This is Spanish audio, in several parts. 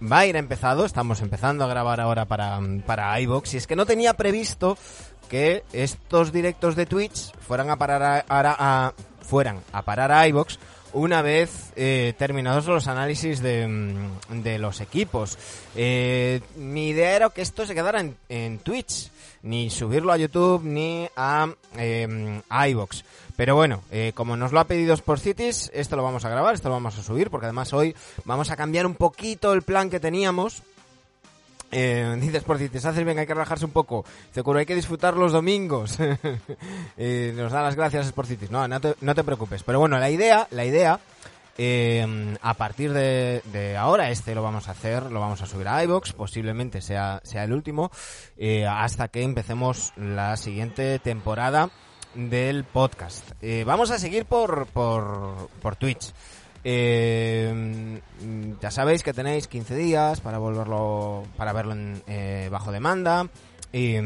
va a ir empezado, estamos empezando a grabar ahora para, para iVoox, y es que no tenía previsto que estos directos de Twitch fueran a parar a, a- a- fueran a parar a iVoox una vez eh, terminados los análisis de, mm, de los equipos. Eh, mi idea era que esto se quedara en, en Twitch, ni subirlo a YouTube ni a, eh, a iVoox. Pero bueno, eh, como nos lo ha pedido Sport Cities, esto lo vamos a grabar, esto lo vamos a subir, porque además hoy vamos a cambiar un poquito el plan que teníamos. Eh, dices por Cities, haces bien, hay que relajarse un poco. Seguro hay que disfrutar los domingos. Eh, nos da las gracias Sport Cities. No, no te, no te preocupes. Pero bueno, la idea, la idea, eh, a partir de, de ahora, este lo vamos a hacer, lo vamos a subir a iBox, posiblemente sea, sea el último, eh, hasta que empecemos la siguiente temporada del podcast. Eh, vamos a seguir por, por, por Twitch. Eh, ya sabéis que tenéis 15 días para volverlo, para verlo en, eh, bajo demanda y, y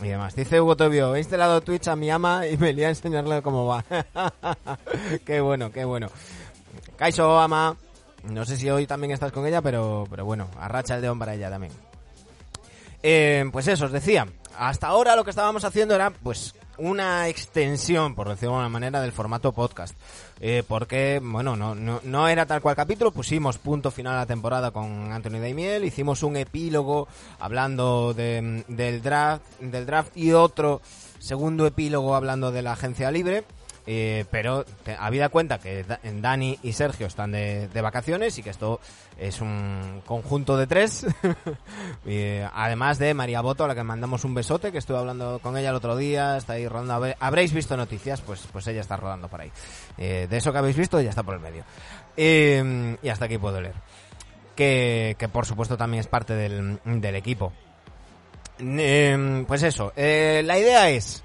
demás. Dice Hugo Tobio, he instalado Twitch a mi ama y me lié a enseñarle cómo va. qué bueno, qué bueno. Kaiso, ama. No sé si hoy también estás con ella, pero, pero bueno, arracha el deón para ella también. Eh, pues eso, os decía, hasta ahora lo que estábamos haciendo era pues una extensión, por decirlo de alguna manera, del formato podcast. Eh, porque, bueno, no, no, no era tal cual capítulo, pusimos punto final a la temporada con Anthony Daimiel, hicimos un epílogo hablando de, del, draft, del draft y otro segundo epílogo hablando de la agencia libre. Eh, pero te- habida cuenta que Da- Dani y Sergio están de, vacaciones y que esto es un conjunto de tres. Eh, además de María Boto, a la que mandamos un besote, que estuve hablando con ella el otro día, está ahí rodando. Habréis visto noticias, pues, pues ella está rodando por ahí. Eh, de eso que habéis visto, ella está por el medio. Y hasta aquí puedo leer. Que, que por supuesto también es parte del, equipo. Pues eso, la idea es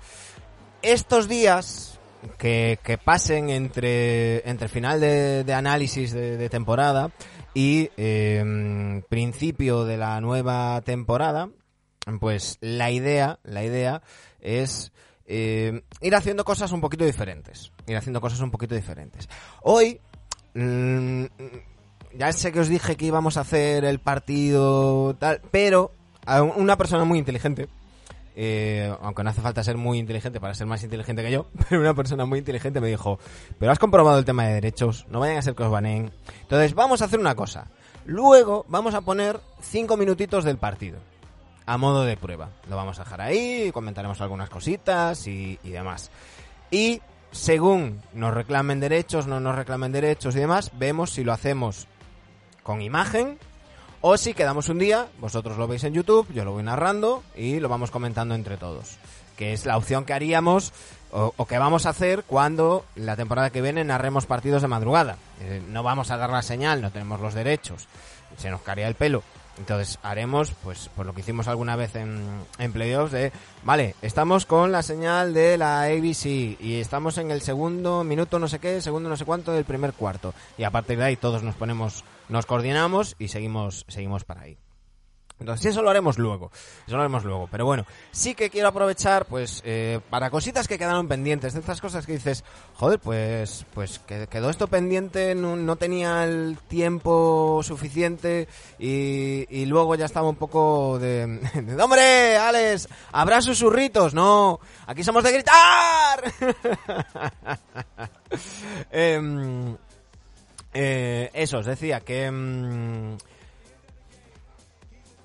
estos días que, pasen entre, entre final de, análisis de, temporada y eh, principio de la nueva temporada, pues la idea, la idea es eh, ir haciendo cosas un poquito diferentes. Ir haciendo cosas un poquito diferentes. Hoy, mm, ya sé que os dije que íbamos a hacer el partido tal, pero a un- una persona muy inteligente, eh, aunque no hace falta ser muy inteligente para ser más inteligente que yo, pero una persona muy inteligente me dijo, pero has comprobado el tema de derechos, no vayan a ser que os baneen. Entonces vamos a hacer una cosa. Luego vamos a poner cinco minutitos del partido. A modo de prueba. Lo vamos a dejar ahí, comentaremos algunas cositas y, y demás. Y según nos reclamen derechos, no nos reclamen derechos y demás, vemos si lo hacemos con imagen o si quedamos un día, vosotros lo veis en YouTube, yo lo voy narrando y lo vamos comentando entre todos. Que es la opción que haríamos o, o que vamos a hacer cuando la temporada que viene narremos partidos de madrugada. Eh, no vamos a dar la señal, no tenemos los derechos, se nos caería el pelo. Entonces haremos, pues, por lo que hicimos alguna vez en, en playoffs, de, vale, estamos con la señal de la ABC y estamos en el segundo minuto no sé qué, segundo no sé cuánto del primer cuarto. Y a partir de ahí todos nos ponemos, nos coordinamos y seguimos, seguimos para ahí. Entonces eso lo haremos luego, eso lo haremos luego. Pero bueno, sí que quiero aprovechar, pues, eh, para cositas que quedaron pendientes, de estas cosas que dices, joder, pues, pues que quedó esto pendiente, no, tenía el tiempo suficiente y, y luego ya estaba un poco de, de, hombre, Alex, habrá susurritos, no, aquí somos de gritar. Em, eh, eso, os decía que... mm,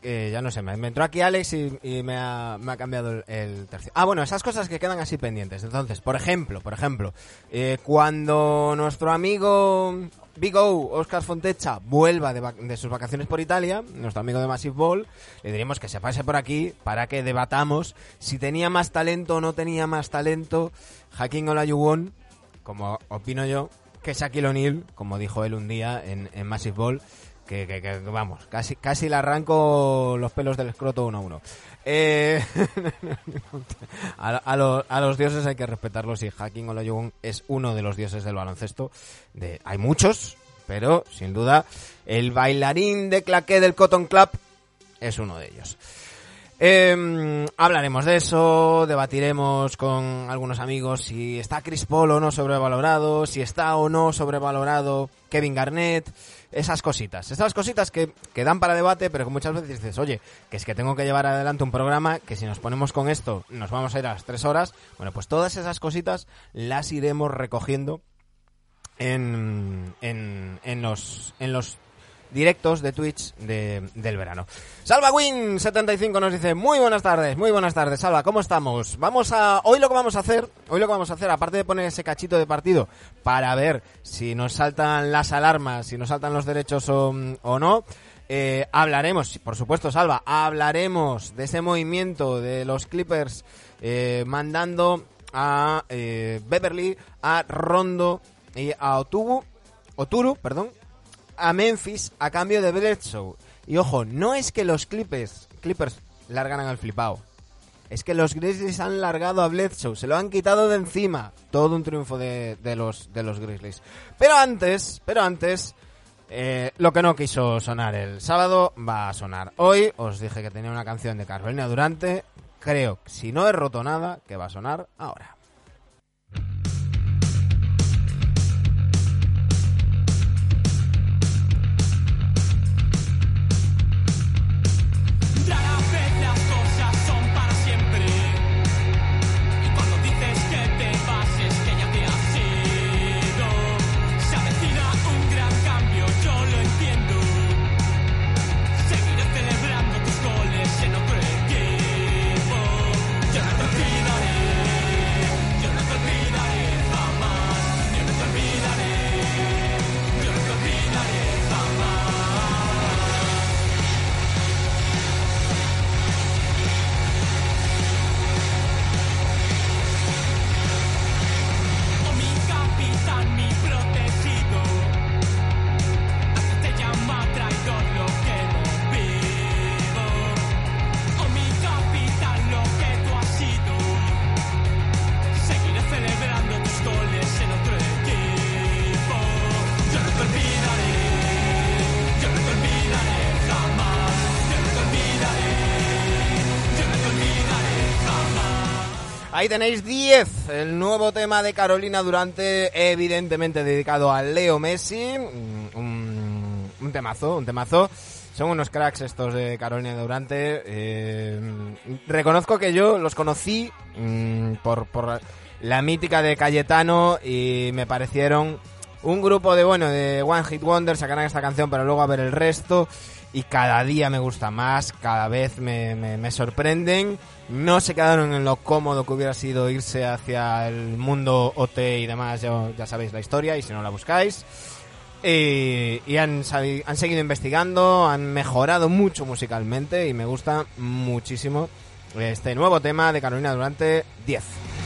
ya no sé, me, entró aquí Alex y, me, ha, cambiado el, el tercio. Ah, bueno, esas cosas que quedan así pendientes. Entonces, por ejemplo, por ejemplo, eh, cuando nuestro amigo Big O, Oscar Fontecha, vuelva de, de sus vacaciones por Italia, nuestro amigo de Massive Ball, le diremos que se pase por aquí para que debatamos si tenía más talento o no tenía más talento Hakim Olajuwon, como opino yo, que Shaquille O'Neal, como dijo él un día en, en Massive Ball, que, que- vamos, casi, casi le arranco los pelos del escroto uno a uno. Eh, a, los, dioses hay que respetarlos y Hakim Olajuwon es uno de los dioses del baloncesto. Hay muchos, pero sin duda el bailarín de claqué del Cotton Club es uno de ellos. Eh, hablaremos de eso, debatiremos con algunos amigos si está Chris Paul o no sobrevalorado, si está o no sobrevalorado Kevin Garnett, esas cositas. Esas cositas que, que dan para debate, pero que muchas veces dices, oye, que es que tengo que llevar adelante un programa que si nos ponemos con esto nos vamos a ir a las tres horas. Bueno, pues todas esas cositas las iremos recogiendo en, en, en los, en los directos de Twitch de, del verano. Salva Win75 nos dice, muy buenas tardes, muy buenas tardes, Salva, ¿cómo estamos? Vamos a, hoy lo que vamos a hacer, hoy lo que vamos a hacer, aparte de poner ese cachito de partido para ver si nos saltan las alarmas, si nos saltan los derechos o, no, eh, hablaremos, por supuesto, Salva, hablaremos de ese movimiento de los Clippers eh, mandando a eh, Beverly, a Rondo y a Otubu, Oturu, perdón, a Memphis a cambio de Bledsoe. Y ojo, no es que los Clippers, Clippers largan al flipado. Es que los Grizzlies han largado a Bledsoe, se lo han quitado de encima. Todo un triunfo de, de los, de los Grizzlies. Pero antes, pero antes, eh, lo que no quiso sonar el sábado va a sonar hoy. Os dije que tenía una canción de Carolina Durante. Creo, si no he roto nada, que va a sonar ahora. Tenéis 10, el nuevo tema de Carolina Durante, evidentemente dedicado a Leo Messi. Mm, Un, temazo, un temazo. Son unos cracks estos de Carolina Durante. Eh, reconozco que yo los conocí mm, por, la mítica de Cayetano y me parecieron un grupo de, bueno, de One Hit Wonder, sacarán esta canción, pero luego a ver el resto. Y cada día me gusta más, cada vez me, me, me sorprenden. No se quedaron en lo cómodo que hubiera sido irse hacia el mundo OT y demás, ya, sabéis la historia, y si no la buscáis. Y, y han, han seguido investigando, han mejorado mucho musicalmente y me gusta muchísimo este nuevo tema de Carolina Durante 10.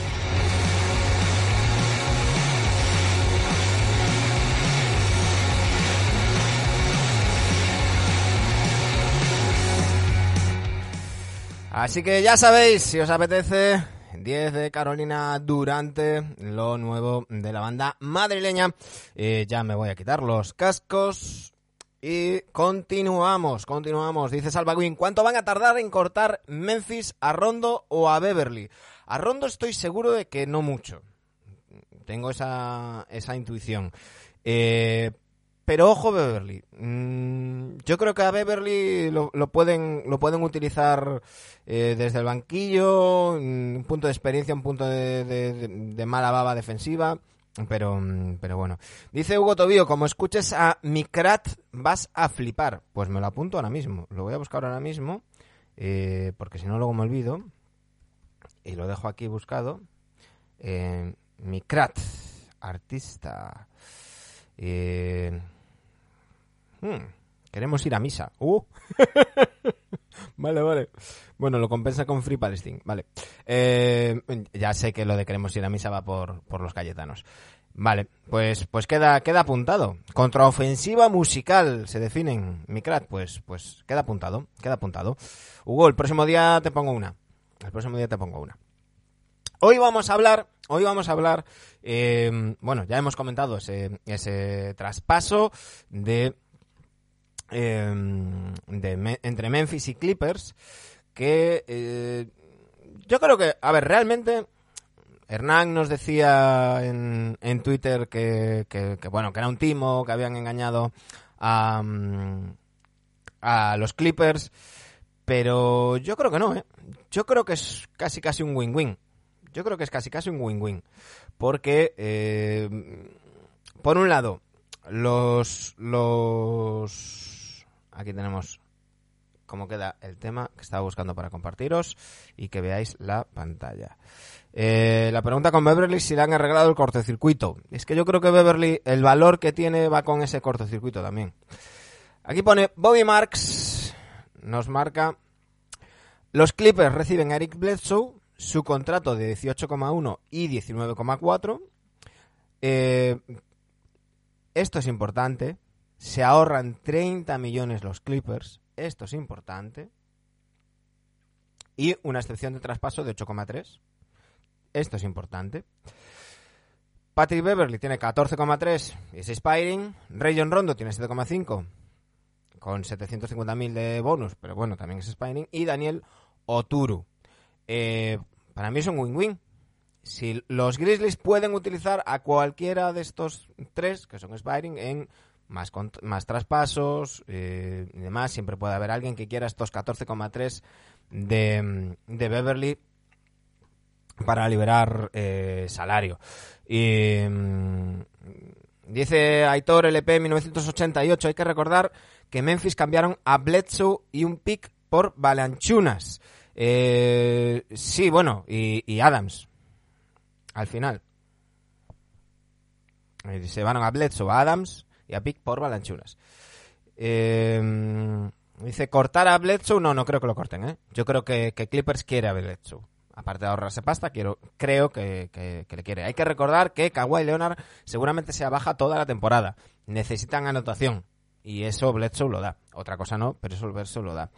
Así que ya sabéis, si os apetece, 10 de Carolina Durante, lo nuevo de la banda madrileña. Ya me voy a quitar los cascos y continuamos, continuamos. Dice Salvaguín, ¿cuánto van a tardar en cortar Memphis a Rondo o a Beverly? A Rondo estoy seguro de que no mucho. Tengo esa, esa intuición. Eh, pero ojo Beverly. Mm, yo creo que a Beverly lo, lo pueden lo pueden utilizar eh, desde el banquillo, mm, un punto de experiencia, un punto de, mala baba defensiva. Pero, mm, pero bueno. Dice Hugo Tobío, como escuches a Mikrat, vas a flipar. Pues me lo apunto ahora mismo. Lo voy a buscar ahora mismo. eh, porque si no luego me olvido. Y lo dejo aquí buscado. Eh, Mikrat, artista. Eh, hmm, queremos ir a misa. Uh. vale, vale. Bueno, lo compensa con Free Palestine. Vale. Eh, ya sé que lo de queremos ir a misa va por, por los cayetanos. Vale, pues, pues queda, queda apuntado. Contraofensiva musical se definen. Mikrat, pues, pues queda apuntado, queda apuntado. Hugo, el próximo día te pongo una. El próximo día te pongo una. Hoy vamos a hablar, hoy vamos a hablar, eh, bueno, ya hemos comentado ese, ese traspaso de, Me- entre Memphis y Clippers, que eh, yo creo que, a ver, realmente Hernán nos decía en, en Twitter que, bueno, que era un timo, que habían engañado a, mm, a los Clippers, pero yo creo que no, ¿eh? Yo creo que es casi casi un win-win. Yo creo que es casi casi un win-win. Porque, eh, por un lado, los, los... Aquí tenemos cómo queda el tema que estaba buscando para compartiros y que veáis la pantalla. Eh, la pregunta con Beverly si le han arreglado el cortocircuito. Es que yo creo que Beverly, el valor que tiene va con ese cortocircuito también. Aquí pone Bobby Marks, nos marca. Los Clippers reciben a Eric Bledsoe, su contrato de 18,1 y 19,4. Eh, esto es importante. Se ahorran 30 millones los Clippers. Esto es importante. Y una excepción de traspaso de 8,3. Esto es importante. Patrick Beverly tiene 14,3 y es expiring. Rayon Rondo tiene 7,5 con 750.000 de bonus, pero bueno, también es expiring. Y Daniel Oturu. Eh, para mí es un win-win. Si los Grizzlies pueden utilizar a cualquiera de estos tres, que son expiring, en más, más traspasos eh, y demás, siempre puede haber alguien que quiera estos 14,3 de, de Beverly para liberar eh, salario. Y mm, dice Aitor LP 1988, hay que recordar que Memphis cambiaron a Bledsoe y un pick por Balanchunas. Eh, sí, bueno, y, y Adams. Al final. Eh, Se van a Bledsoe, a Adams a pick por Balanchunas. Eh, dice, ¿cortar a Bledsoe? No, no creo que lo corten, ¿eh? Yo creo que, que Clippers quiere a Bledsoe. Aparte de ahorrarse pasta, quiero, creo que, que- le quiere. Hay que recordar que Kawhi Leonard seguramente se baja toda la temporada. Necesitan anotación. Y eso Bledsoe lo da. Otra cosa no, pero eso Bledsoe lo da.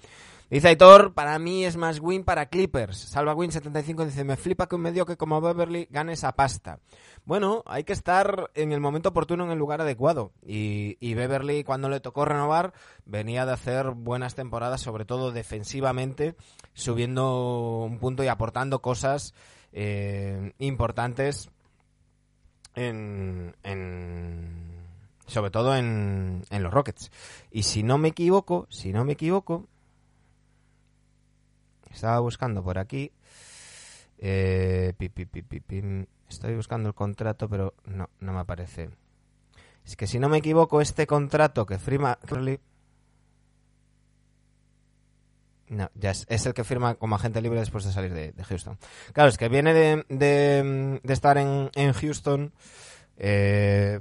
Dice Aitor, para mí es más win para Clippers. Salva Win 75 dice, me flipa que un mediocre como Beverly gane esa pasta. Bueno, hay que estar en el momento oportuno en el lugar adecuado. Y, y Beverly, cuando le tocó renovar, venía de hacer buenas temporadas, sobre todo defensivamente, subiendo un punto y aportando cosas eh, importantes en, en- sobre todo en, en los Rockets. Y si no me equivoco, si no me equivoco, estaba buscando por aquí. eh, estoy buscando el contrato, pero no, no me aparece. Es que si no me equivoco, este contrato que firma Curly- No, ya es, es el que firma como agente libre después de salir de, Houston. Claro, es que viene de, de- de estar en, en Houston. eh,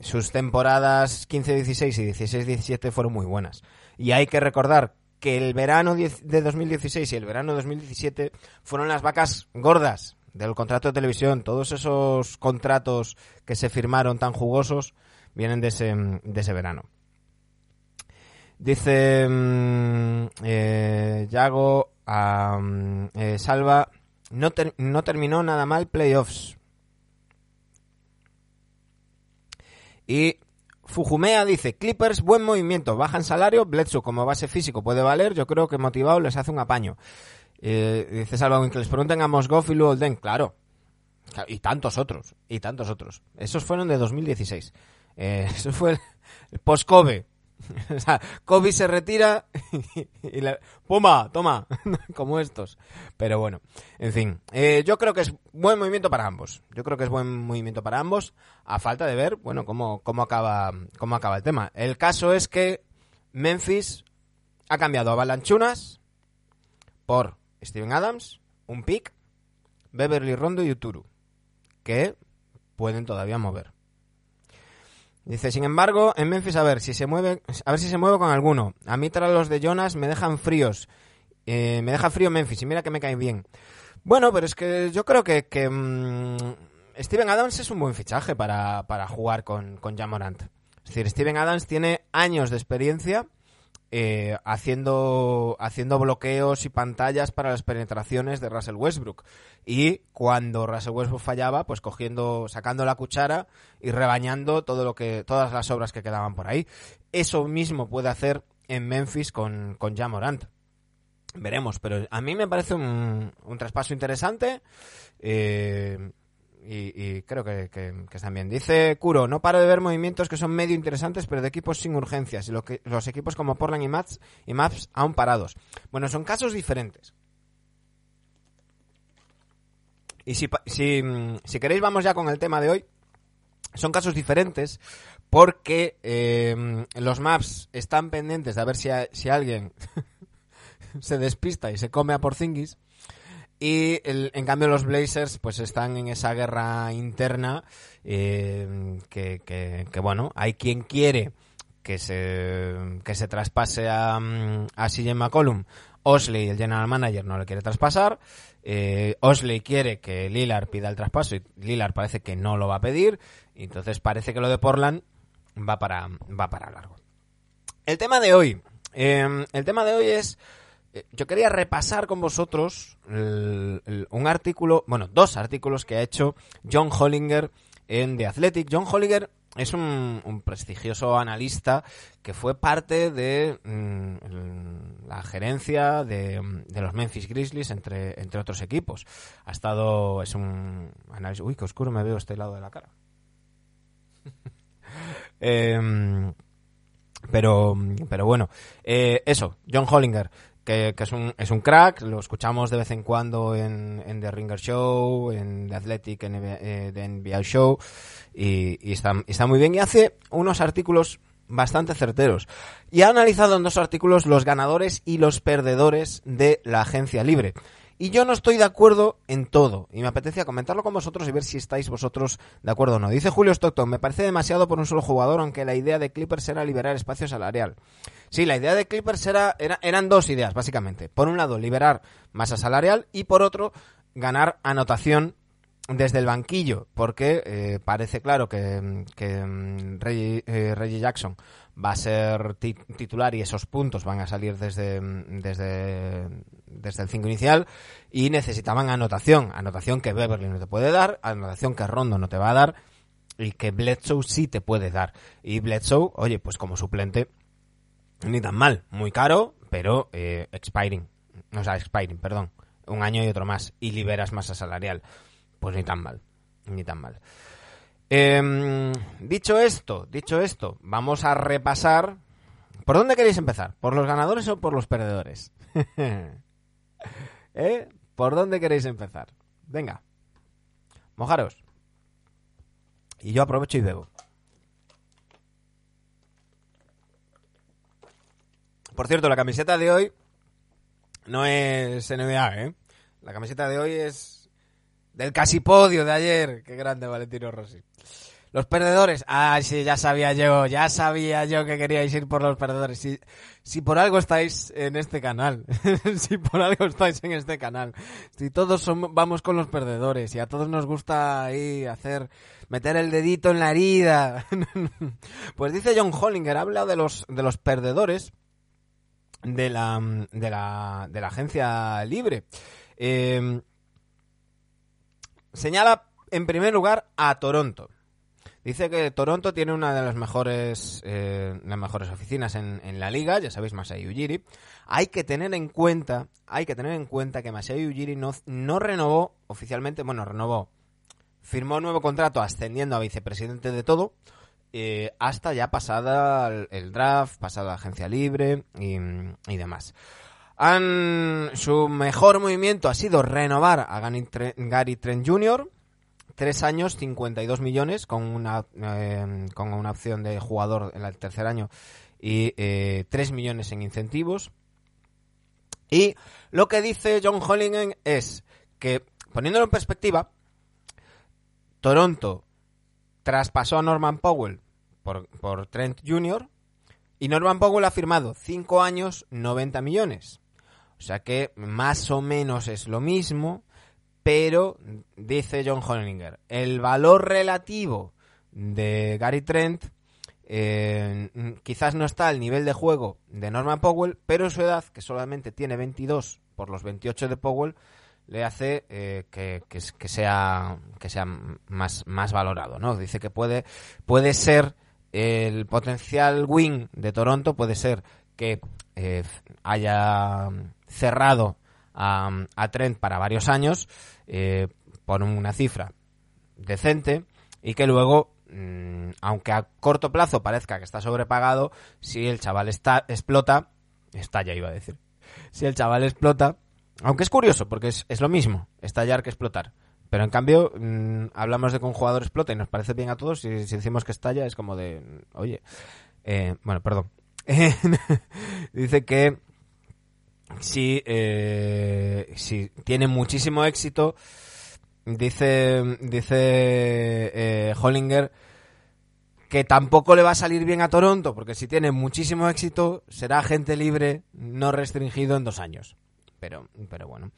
sus temporadas 15-16 y 16-17 fueron muy buenas. Y hay que recordar que el verano 10 de 2016 y el verano de 2017 fueron las vacas gordas del contrato de televisión. Todos esos contratos que se firmaron tan jugosos vienen de ese, de ese verano. Dice mm, eh, Yago a mm, eh, Salva, no, no terminó nada mal playoffs. Y Fujumea dice, Clippers, buen movimiento, bajan salario, Bledsoe como base físico puede valer, yo creo que motivado les hace un apaño. Eh, dice Salva que les pregunten a Mosgoff y Luolden, claro. Y tantos otros, y tantos otros. Esos fueron de 2016. Eh, eso fue el, el post-Kobe. o sea, Kobe se retira y le... ¡Puma! ¡Toma! Como estos. Pero bueno, en fin. Eh, yo creo que es buen movimiento para ambos. Yo creo que es buen movimiento para ambos. A falta de ver, bueno, cómo, cómo, acaba, cómo acaba el tema. El caso es que Memphis ha cambiado a Balanchunas por Steven Adams, un pick, Beverly Rondo y Uturu. Que pueden todavía mover. Dice, sin embargo, en Memphis a ver si se mueve, a ver si se mueve con alguno. A mí tras los de Jonas me dejan fríos. Eh, me deja frío Memphis y mira que me caen bien. Bueno, pero es que yo creo que, que, mm, Steven Adams es un buen fichaje para, para jugar con, con Jamorant. Es decir, Steven Adams tiene años de experiencia eh, haciendo, haciendo bloqueos y pantallas para las penetraciones de Russell Westbrook. Y cuando Russell Westbrook fallaba, pues cogiendo, sacando la cuchara y rebañando todo lo que, todas las obras que quedaban por ahí. Eso mismo puede hacer en Memphis con, con Ja Morant. Veremos, pero a mí me parece un, un traspaso interesante. eh, y, creo que, están bien. Dice Kuro, no paro de ver movimientos que son medio interesantes, pero de equipos sin urgencias. Y lo que, los equipos como Portland y Maps, y Maps aún parados. Bueno, son casos diferentes. Y si, si, mm, si queréis, vamos ya con el tema de hoy. Son casos diferentes porque eh, los Maps están pendientes de a ver si, si alguien se despista y se come a Porzingis. Y el- en cambio los Blazers pues están en esa guerra interna eh, que, que- que, bueno, hay quien quiere que se, que se traspase a, mm, a CJ McCollum. Osley, el general manager, no le quiere traspasar. Eh, Osley quiere que Lillard pida el traspaso y Lillard parece que no lo va a pedir. Y entonces parece que lo de Portland va para, va para largo. El tema de hoy. eh, el tema de hoy es. Eh, Yo quería repasar con vosotros un artículo, bueno, dos artículos que ha hecho John Hollinger en The Athletic. John Hollinger es un, prestigioso analista que fue parte de mm, la gerencia de, de los Memphis Grizzlies, entre, entre otros equipos. Ha estado, es un análisis, uy, qué oscuro me veo este lado de la cara. Em, pero, pero bueno, eh, eso, John Hollinger, que, es, un, es un crack, lo escuchamos de vez en cuando en, The Ringer Show, en The Athletic, en eh, The NBA Show, y, está, está muy bien. Y hace unos artículos bastante certeros. Y ha analizado en dos artículos los ganadores y los perdedores de la agencia libre. Y yo no estoy de acuerdo en todo. Y me apetecía comentarlo con vosotros y ver si estáis vosotros de acuerdo o no. Dice Julio Stockton, me parece demasiado por un solo jugador, aunque la idea de Clippers era liberar espacio salarial. Sí, la idea de Clippers era, era- eran dos ideas, básicamente. Por un lado, liberar masa salarial y por otro, ganar anotación desde el banquillo, porque eh, parece claro que, que mm, Reggie, eh, Reggie Jackson va a ser ti- titular y esos puntos van a salir desde, mm, desde, desde el 5 inicial y necesitaban anotación, anotación que Beverly no te puede dar, anotación que Rondo no te va a dar y que Bledsoe sí te puede dar. Y Bledsoe, oye, pues como suplente, ni tan mal, muy caro, pero eh, expiring, o sea, expiring, perdón, un año y otro más y liberas masa salarial. Pues ni tan mal, ni tan mal. Em, dicho esto, dicho esto, vamos a repasar. ¿Por dónde queréis empezar? ¿Por los ganadores o por los perdedores? ¿Eh? ¿Por dónde queréis empezar? Venga, mojaros. Y yo aprovecho y bebo. Por cierto, la camiseta de hoy no es NBA, ¿eh? La camiseta de hoy es del casi podio de ayer. Qué grande Valentino Rossi. Los perdedores. Ah, sí, ya sabía yo, ya sabía yo que queríais ir por los perdedores. Si, si por algo estáis en este canal, si por algo estáis en este canal, si todos somos, vamos con los perdedores y a todos nos gusta ahí hacer, meter el dedito en la herida. pues dice John Hollinger, habla de los, de los perdedores de la, de la, de la agencia libre. Eh, señala en primer lugar a Toronto. Dice que Toronto tiene una de las mejores, eh, las mejores oficinas en, en la liga, ya sabéis, Masai Ujiri. Hay que tener en cuenta, hay que tener en cuenta que Masai Ujiri no, no renovó oficialmente, bueno, renovó, firmó un nuevo contrato ascendiendo a vicepresidente de todo, eh, hasta ya pasada el, draft, pasada la agencia libre y, demás. Han, su mejor movimiento ha sido renovar a Gary Trent, Jr., tres años, 52 millones, con una, eh, con una opción de jugador en el tercer año y eh, 3 millones en incentivos. Y lo que dice John Hollinger es que, poniéndolo en perspectiva, Toronto traspasó a Norman Powell por, por Trent Jr. y Norman Powell ha firmado 5 años, 90 millones. O sea que más o menos es lo mismo, pero dice John Hollinger, el valor relativo de Gary Trent eh, quizás no está al nivel de juego de Norman Powell, pero su edad, que solamente tiene 22 por los 28 de Powell, le hace eh, que, que, que sea que sea más, más valorado, ¿no? Dice que puede puede ser el potencial win de Toronto puede ser que eh, haya cerrado a, Trent para varios años eh, por una cifra decente y que luego, mm, aunque a corto plazo parezca que está sobrepagado, si el chaval está, explota, estalla iba a decir, si el chaval explota, aunque es curioso porque es, es lo mismo, estallar que explotar. Pero en cambio, mm, hablamos de que un jugador explota y nos parece bien a todos y si decimos que estalla es como de, oye, eh, bueno, perdón. Dice que si, eh, si tiene muchísimo éxito, dice, dice eh, Hollinger que tampoco le va a salir bien a Toronto, porque si tiene muchísimo éxito, será agente libre no restringido en dos años. Pero, pero bueno.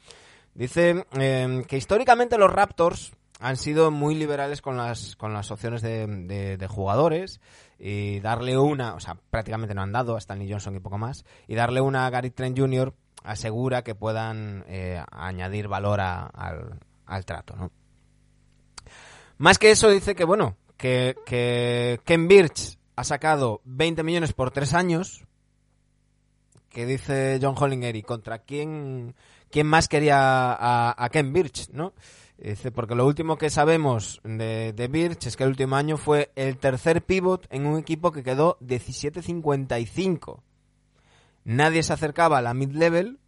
Dice eh, que históricamente los Raptors han sido muy liberales con las, con las opciones de, de- de jugadores y darle una, o sea, prácticamente no han dado a Stanley Johnson y poco más, y darle una a Gary Trent Jr. asegura que puedan eh, añadir valor al, al trato, ¿no? Más que eso, dice que, bueno, que, que Ken Birch ha sacado 20 millones por tres años, que dice John Hollinger, ¿y contra quién, quién más quería a, Ken Birch, no? Dice, porque lo último que sabemos de, Birch es que el último año fue el tercer pivot en un equipo que quedó 17-55. Nadie se acercaba a la mid-level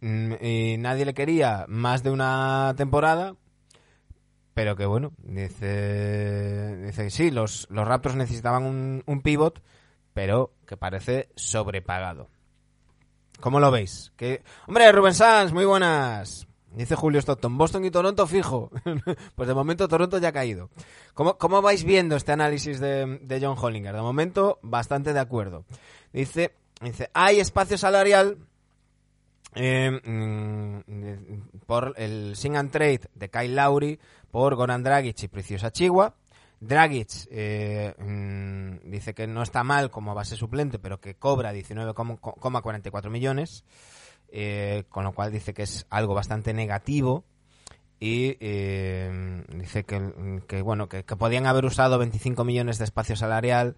mm, y nadie le quería más de una temporada. Pero que bueno, dice, dice sí, los, Raptors necesitaban un, un pero que parece sobrepagado. ¿Cómo lo veis? Hombre, Rubén Sanz, muy buenas. Dice Julio Stockton, Boston y Toronto fijo. pues de momento Toronto ya ha caído. ¿Cómo, cómo vais viendo este análisis de, de John Hollinger? De momento, bastante de acuerdo. Dice, dice hay espacio salarial eh, mm, por el sing and trade de Kyle Lowry por Goran Dragic y Preciosa Chihuahua. Dragic eh, mm, dice que no está mal como base suplente, pero que cobra 19,44 millones, eh, con lo cual dice que es algo bastante negativo y eh, dice que, bueno que, que podían haber usado 25 millones de espacio salarial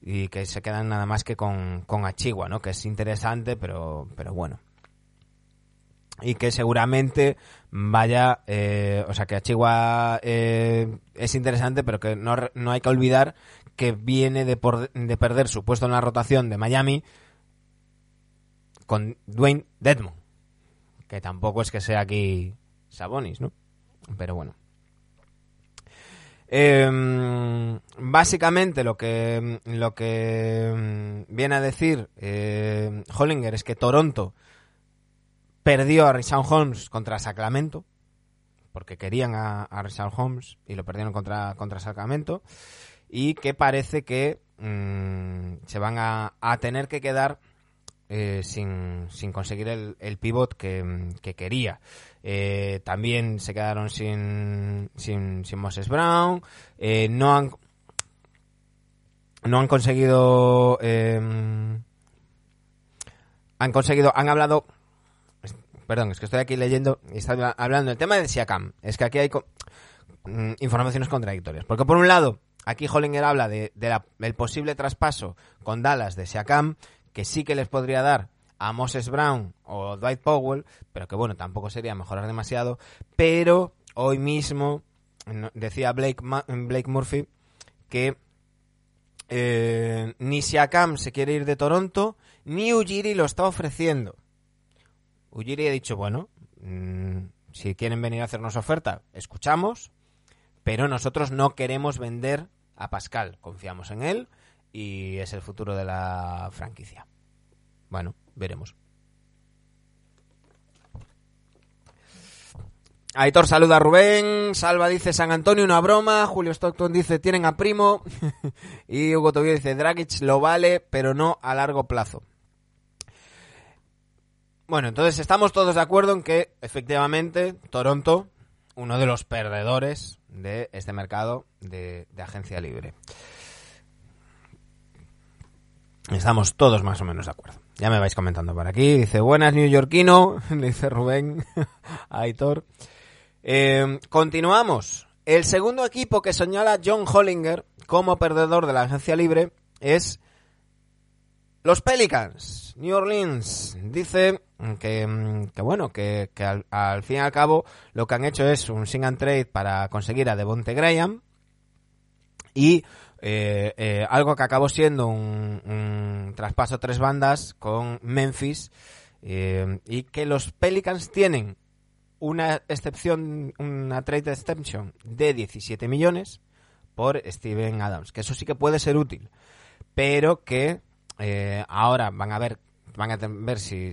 y que se quedan nada más que con, con Achigua, ¿no? Que es interesante, pero, pero bueno y que seguramente vaya, eh, o sea, que Achigua eh, es interesante, pero que no, no hay que olvidar que viene de, por- de perder su puesto en la rotación de Miami con Dwayne Dedmon, que tampoco es que sea aquí Sabonis, ¿no? Pero bueno. Eh, básicamente lo que lo que mm, viene a decir eh, Hollinger es que Toronto perdió a Richard Holmes contra Sacramento, porque querían a, a Richard Holmes y lo perdieron contra, contra Sacramento, y que parece que mm, se van a, a tener que quedar eh, sin, sin conseguir el, el pivot que, que quería. Eh, también se quedaron sin, sin, sin Moses Brown, eh, no han no han conseguido eh, han conseguido han hablado Perdón, es que estoy aquí leyendo y está habla- hablando del tema de Siakam. Es que aquí hay mm, informaciones contradictorias. Porque por un lado, aquí Hollinger habla de, la- del posible traspaso con Dallas de Siakam, que sí que les podría dar a Moses Brown o Dwight Powell, pero que bueno, tampoco sería mejorar demasiado. Pero hoy mismo decía Blake, Ma- Blake Murphy que eh, ni Siakam se quiere ir de Toronto, ni Ujiri lo está ofreciendo. Ujiri ha dicho, bueno, mm, si quieren venir a hacernos oferta, escuchamos, pero nosotros no queremos vender a Pascal, confiamos en él y es el futuro de la franquicia. Bueno, veremos. Aitor saluda a Rubén, Salva dice San Antonio una broma, Julio Stockton dice tienen a Primo y Hugo Tobio dice Dragic lo vale, pero no a largo plazo. Bueno, entonces estamos todos de acuerdo en que efectivamente Toronto, uno de los perdedores de este mercado de, agencia libre. Estamos todos más o menos de acuerdo. Ya me vais comentando por aquí. Dice, buenas neoyorquino, dice Rubén Aitor. Eh, continuamos. El segundo equipo que señala John Hollinger como perdedor de la agencia libre es los Pelicans, New Orleans. Dice que, bueno, que, al, fin y al cabo lo que han hecho es un sing and trade para conseguir a Devonte Graham y eh, eh, algo que acabó siendo un, un traspaso tres bandas con Memphis eh, y que los Pelicans tienen una excepción, una trade exception de 17 millones por Steven Adams, que eso sí que puede ser útil, pero que eh, ahora van a ver, van a ver si,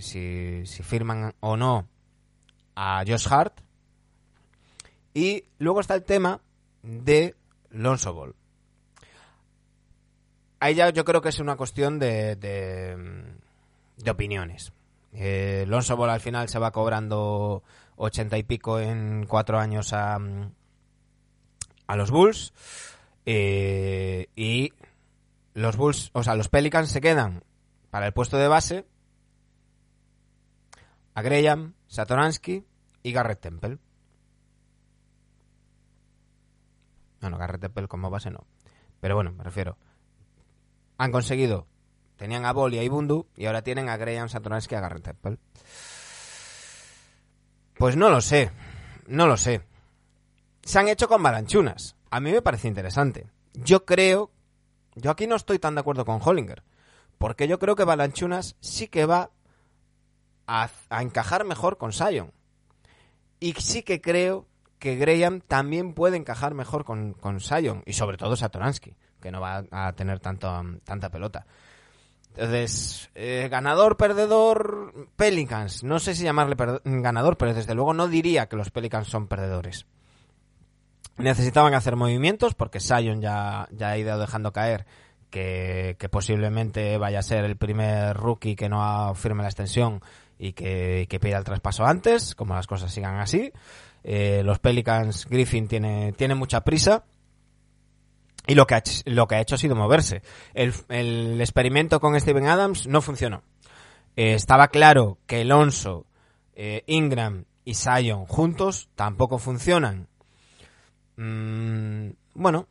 firman o no a Josh Hart. Y luego está el tema de Lonzo Ball. Ahí ya yo creo que es una cuestión de, opiniones. Eh, Lonzo Ball al final se va cobrando 80 y pico en cuatro años a, a los Bulls. Eh, y los Bulls, o sea, los Pelicans se quedan para el puesto de base a Graham, Satoransky y Garrett Temple. No, no, Garrett Temple como base no. Pero bueno, me refiero. Han conseguido. Tenían a Ball y a Ibundu y ahora tienen a Graham, Satoransky y a Garrett Temple. Pues no lo sé. No lo sé. Se han hecho con balanchunas. A mí me parece interesante. Yo creo. Yo aquí no estoy tan de acuerdo con Hollinger. Porque yo creo que Balanchunas sí que va a, encajar mejor con Sion. Y sí que creo que Graham también puede encajar mejor con, con Sion. Y sobre todo Satoransky, que no va a tener tanto, tanta pelota. Entonces, eh, ganador, perdedor, Pelicans. No sé si llamarle ganador, pero desde luego no diría que los Pelicans son perdedores. Necesitaban hacer movimientos porque Sion ya, ya ha ido dejando caer que, que posiblemente vaya a ser el primer rookie que no firme la extensión y que, que pida el traspaso antes, como las cosas sigan así. Eh, los Pelicans, Griffin tiene, tiene mucha prisa. Y lo que, ha, lo que ha hecho ha sido moverse. El, el experimento con Steven Adams no funcionó. Eh, estaba claro que Alonso, eh, Ingram y Sion juntos tampoco funcionan. Mm, bueno,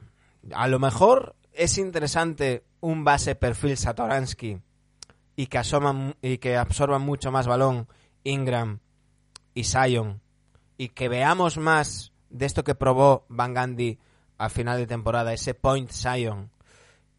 a lo mejor es interesante un base perfil Satoransky y que, asoman, y que absorban mucho más balón Ingram y Sion y que veamos más de esto que probó Van Gandhi al final de temporada, ese point Sion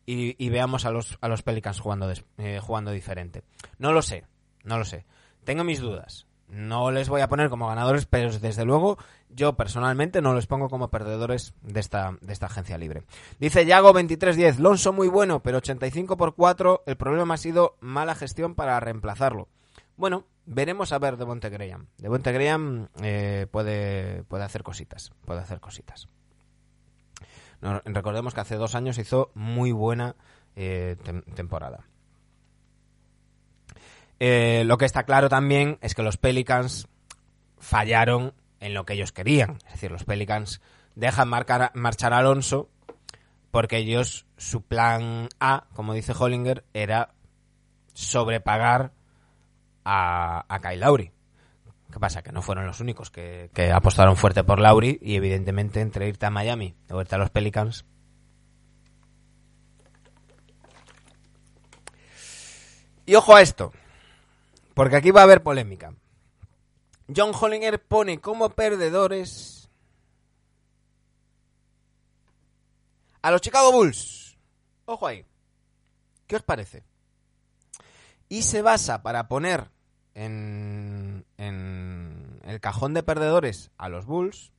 y, veamos a los, a los Pelicans jugando, eh, jugando diferente. No lo sé, no lo sé. Tengo mis dudas. No les voy a poner como ganadores, pero desde luego yo personalmente no les pongo como perdedores de esta, de esta agencia libre. Dice Yago 2310, Lonso muy bueno, pero 85 por 4, el problema ha sido mala gestión para reemplazarlo. Bueno, veremos a ver de Monte Graham. De Monte Graham eh, puede, puede hacer cositas, puede hacer cositas. Recordemos que hace dos años hizo muy buena eh, tem- temporada. Eh, lo que está claro también es que los Pelicans fallaron en lo que ellos querían. Es decir, los Pelicans dejan marchar a Alonso porque ellos, su plan A, como dice Hollinger, era sobrepagar a, a Kyle Lowry. ¿Qué pasa? Que no fueron los únicos que, que apostaron fuerte por Lowry y evidentemente entre irte a Miami o irte a los Pelicans. Y ojo a esto, porque aquí va a haber polémica. John Hollinger pone como perdedores a los Chicago Bulls. Ojo ahí. ¿Qué os parece? Y se basa para poner en, en el cajón de perdedores a los Bulls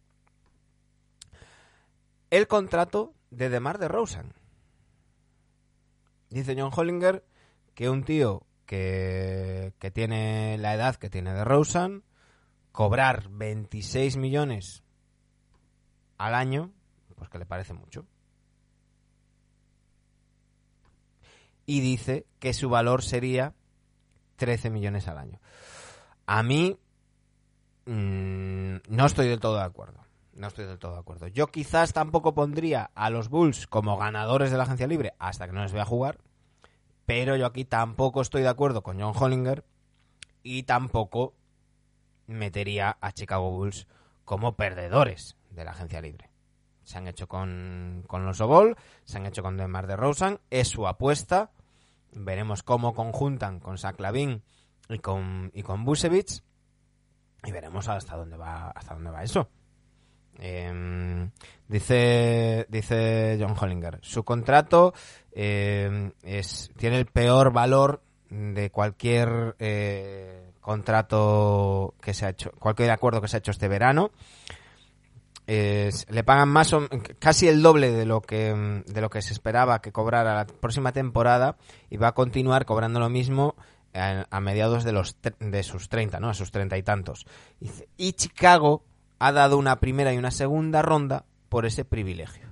el contrato de DeMar DeRozan. Dice John Hollinger que un tío que, tiene la edad que tiene DeRozan, cobrar 26 millones al año, pues que le parece mucho. Y dice que su valor sería 13 millones al año. A mí mmm, no estoy del todo de acuerdo. No estoy del todo de acuerdo. Yo quizás tampoco pondría a los Bulls como ganadores de la agencia libre hasta que no les vea jugar. Pero yo aquí tampoco estoy de acuerdo con John Hollinger y tampoco metería a Chicago Bulls como perdedores de la agencia libre. Se han hecho con, con los Ball, se han hecho con DeMar DeRozan, es su apuesta. Veremos cómo conjuntan con Zach Lavin y con, y con Busevich y veremos hasta dónde va, hasta dónde va eso. Eh, dice, dice John Hollinger, su contrato eh, es, tiene el peor valor de cualquier eh, contrato que se ha hecho, cualquier acuerdo que se ha hecho este verano. Le pagan más o, casi el doble de lo que de lo que se esperaba que cobrara la próxima temporada y va a continuar cobrando lo mismo a, a mediados de los de sus 30, ¿no? A sus treinta y tantos. Y Chicago ha dado una primera y una segunda ronda por ese privilegio.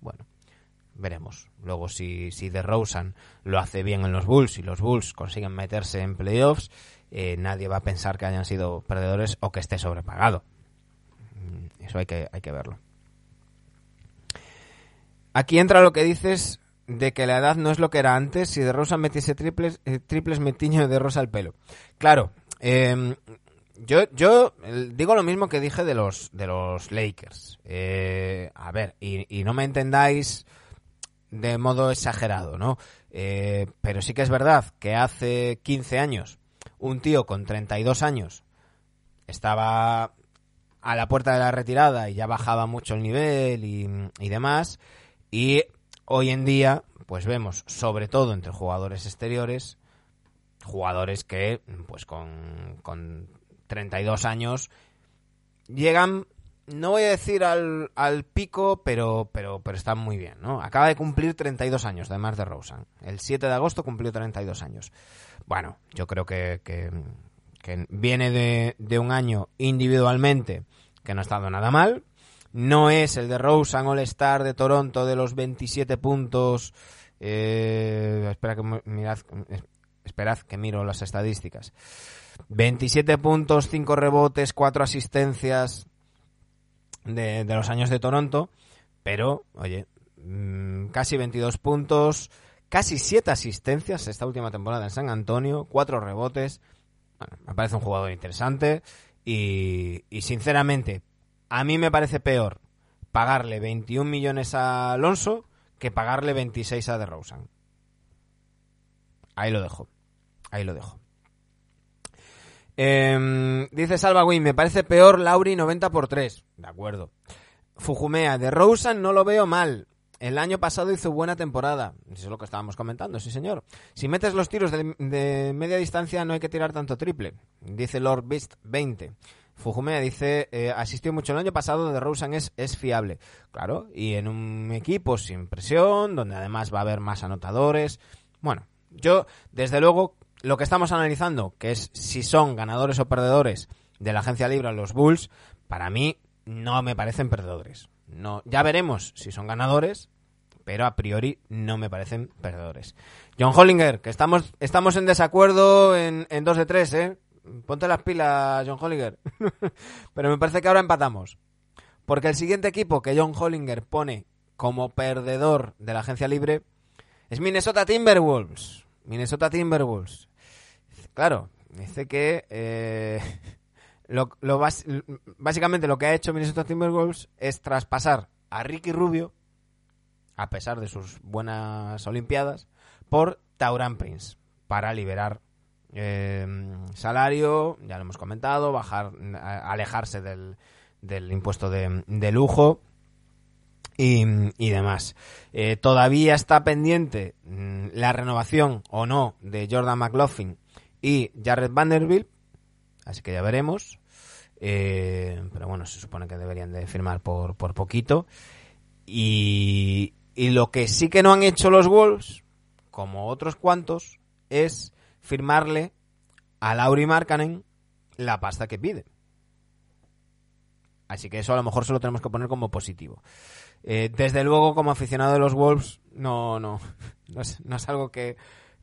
Bueno, veremos. Luego si, si DeRozan lo hace bien en los Bulls y los Bulls consiguen meterse en playoffs, eh, nadie va a pensar que hayan sido perdedores o que esté sobrepagado. Mm, Eso hay que, hay que verlo. Aquí entra lo que dices de que la edad no es lo que era antes. Si de Rosa metiese triples, eh, triples me tiño de rosa el pelo. Claro, eh, yo, yo digo lo mismo que dije de los, de los Lakers. Eh, a ver, y, no me entendáis de modo exagerado, ¿no? Eh, pero sí que es verdad que hace 15 años un tío con 32 años estaba a la puerta de la retirada y ya bajaba mucho el nivel y, y demás. Y hoy en día, pues vemos, sobre todo entre jugadores exteriores, jugadores que, pues con 32 años, llegan, no voy a decir al, al pico, pero, pero, pero están muy bien, ¿no? Acaba de cumplir 32 años, además de Rosen. El 7 de agosto cumplió 32 años. Bueno, yo creo que, que, viene de, de un año individualmente que no ha estado nada mal. No es el de Rosen All-Star de Toronto de los 27 puntos. Eh, espera que mi- mirad, esperad que miro las estadísticas. 27 puntos, 5 rebotes, 4 asistencias de, los años de Toronto. Pero, oye, mm, casi 22 puntos, casi 7 asistencias esta última temporada en San Antonio, 4 rebotes. Me parece un jugador interesante y, y sinceramente, a mí me parece peor pagarle 21 millones a Alonso que pagarle 26 a DeRozan. Ahí lo dejo. Ahí lo dejo. Em, dice Salva Win, me parece peor Lauri 90 por 3. De acuerdo. Fujumea, de Rosen no lo veo mal. El año pasado hizo buena temporada. Eso es lo que estábamos comentando, sí señor. Si metes los tiros de, media distancia no hay que tirar tanto triple. Dice Lord Beast 20. Fujumea dice, eh, asistió mucho el año pasado, de Rosen es, es fiable. Claro, y en un equipo sin presión, donde además va a haber más anotadores. Bueno, yo, desde luego, lo que estamos analizando, que es si son ganadores o perdedores de la agencia libre los Bulls, para mí no me parecen perdedores. No, ya veremos si son ganadores, pero a priori no me parecen perdedores. John Hollinger, que estamos, estamos en desacuerdo en, en 2 de 3, ¿eh? Ponte las pilas, John Hollinger. pero me parece que ahora empatamos. Porque el siguiente equipo que John Hollinger pone como perdedor de la agencia libre es Minnesota Timberwolves. Minnesota Timberwolves. Claro, dice que eh, lo, básicamente lo que ha hecho Minnesota Timberwolves es traspasar a Ricky Rubio, a pesar de sus buenas Olimpiadas, por Tauran Prince para liberar eh, salario, ya lo hemos comentado, bajar, alejarse del, del impuesto de, de lujo y, y demás. Eh, todavía está pendiente mm, la renovación o no de Jordan McLaughlin y Jared Vanderbilt, así que ya veremos. Eh, pero bueno, se supone que deberían de firmar por, por poquito. Y, y lo que sí que no han hecho los Wolves, como otros cuantos, es firmarle a Lauri Markkanen la pasta que pide. Así que eso a lo mejor se lo tenemos que poner como positivo. Eh, desde luego, como aficionado de los Wolves, no, no, no es, no es algo que,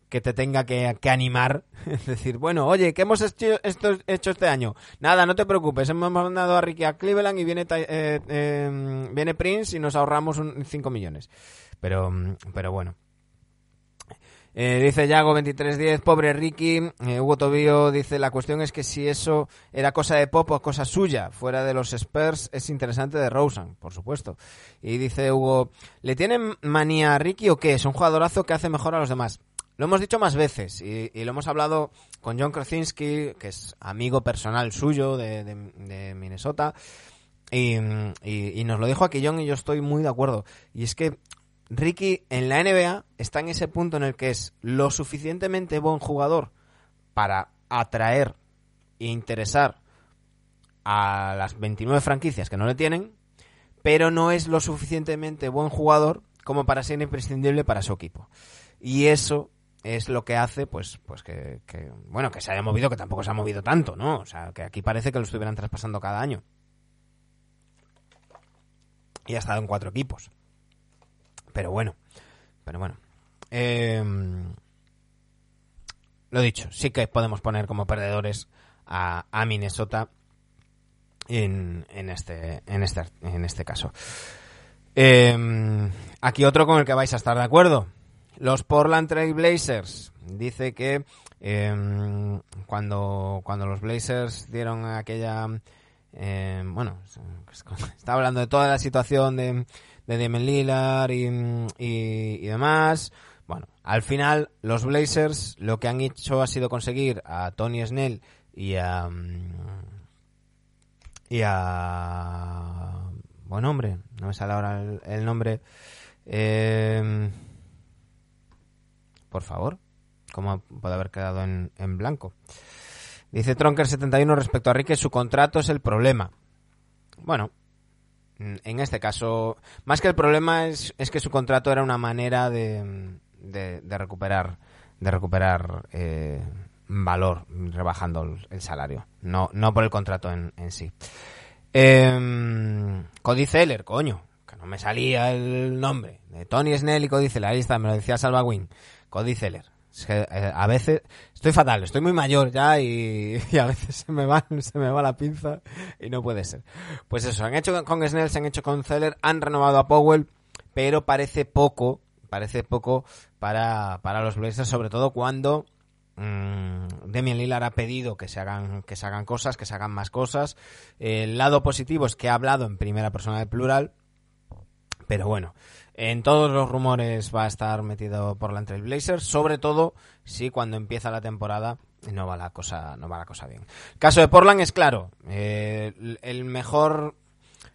que te tenga que, que animar. Es decir, bueno, oye, ¿qué hemos hecho, esto- hecho este año? Nada, no te preocupes, hemos mandado a Ricky a Cleveland y viene, eh, eh, viene Prince y nos ahorramos 5 millones. Pero, pero bueno. Eh, dice Yago 2310, pobre Ricky. Eh, Hugo Tobío dice, la cuestión es que si eso era cosa de Pop o cosa suya, fuera de los Spurs, es interesante de Rosen, por supuesto. Y dice Hugo, ¿le tienen manía a Ricky o qué? Es un jugadorazo que hace mejor a los demás. lo hemos dicho más veces y, y lo hemos hablado con John Krasinski, que es amigo personal suyo de, Minnesota, y- y nos lo dijo aquí John y yo estoy muy de acuerdo. Y es que Ricky en la NBA está en ese punto en el que es lo suficientemente buen jugador para atraer e interesar a las 29 franquicias que no le tienen, pero no es lo suficientemente buen jugador como para ser imprescindible para su equipo. Y eso es lo que hace, pues, pues que, que, bueno, que se haya movido, que tampoco se ha movido tanto, ¿no? O sea, que aquí parece que lo estuvieran traspasando cada año. Y ha estado en cuatro equipos. Pero bueno, pero bueno. Eh, lo dicho, sí que podemos poner como perdedores a, Minnesota en, en este, en este, en este caso. Eh, aquí otro con el que vais a estar de acuerdo. Los Portland Trail Blazers. Dice que eh, cuando, cuando los Blazers dieron aquella... eh, bueno, está hablando de toda la situación de, de Damian Lillard y, y, demás. Bueno, al final los Blazers lo que han hecho ha sido conseguir a Tony Snell y a... Y a... Buen hombre, no me sale ahora el, nombre. Eh, por favor, ¿cómo puede haber quedado en, en blanco? Dice Tronker71 respecto a Rique, su contrato es el problema. Bueno, en este caso, más que el problema es, es que su contrato era una manera de, de, recuperar, de recuperar eh, valor rebajando el, el salario, no, no por el contrato en, en sí. Eh, Cody Zeller, coño, que no me salía el nombre de Tony Snell y Cody Zeller, ahí está, me lo decía Salva Wing, Cody Zeller. Eh, a veces estoy fatal, estoy muy mayor ya y, a veces se me va se me va la pinza y no puede ser. Pues eso, han hecho con Snell, se han hecho con Zeller, han renovado a Powell, pero parece poco, parece poco para, para los Blazers, sobre todo cuando mm, Demian Lillard ha pedido que se hagan que se hagan cosas, que se hagan más cosas. El lado positivo es que ha hablado en primera persona de plural, pero bueno, en todos los rumores va a estar metido por la Blazers, sobre todo si cuando empieza la temporada no va la cosa, no va la cosa bien. Caso de Portland es claro, eh, el- mejor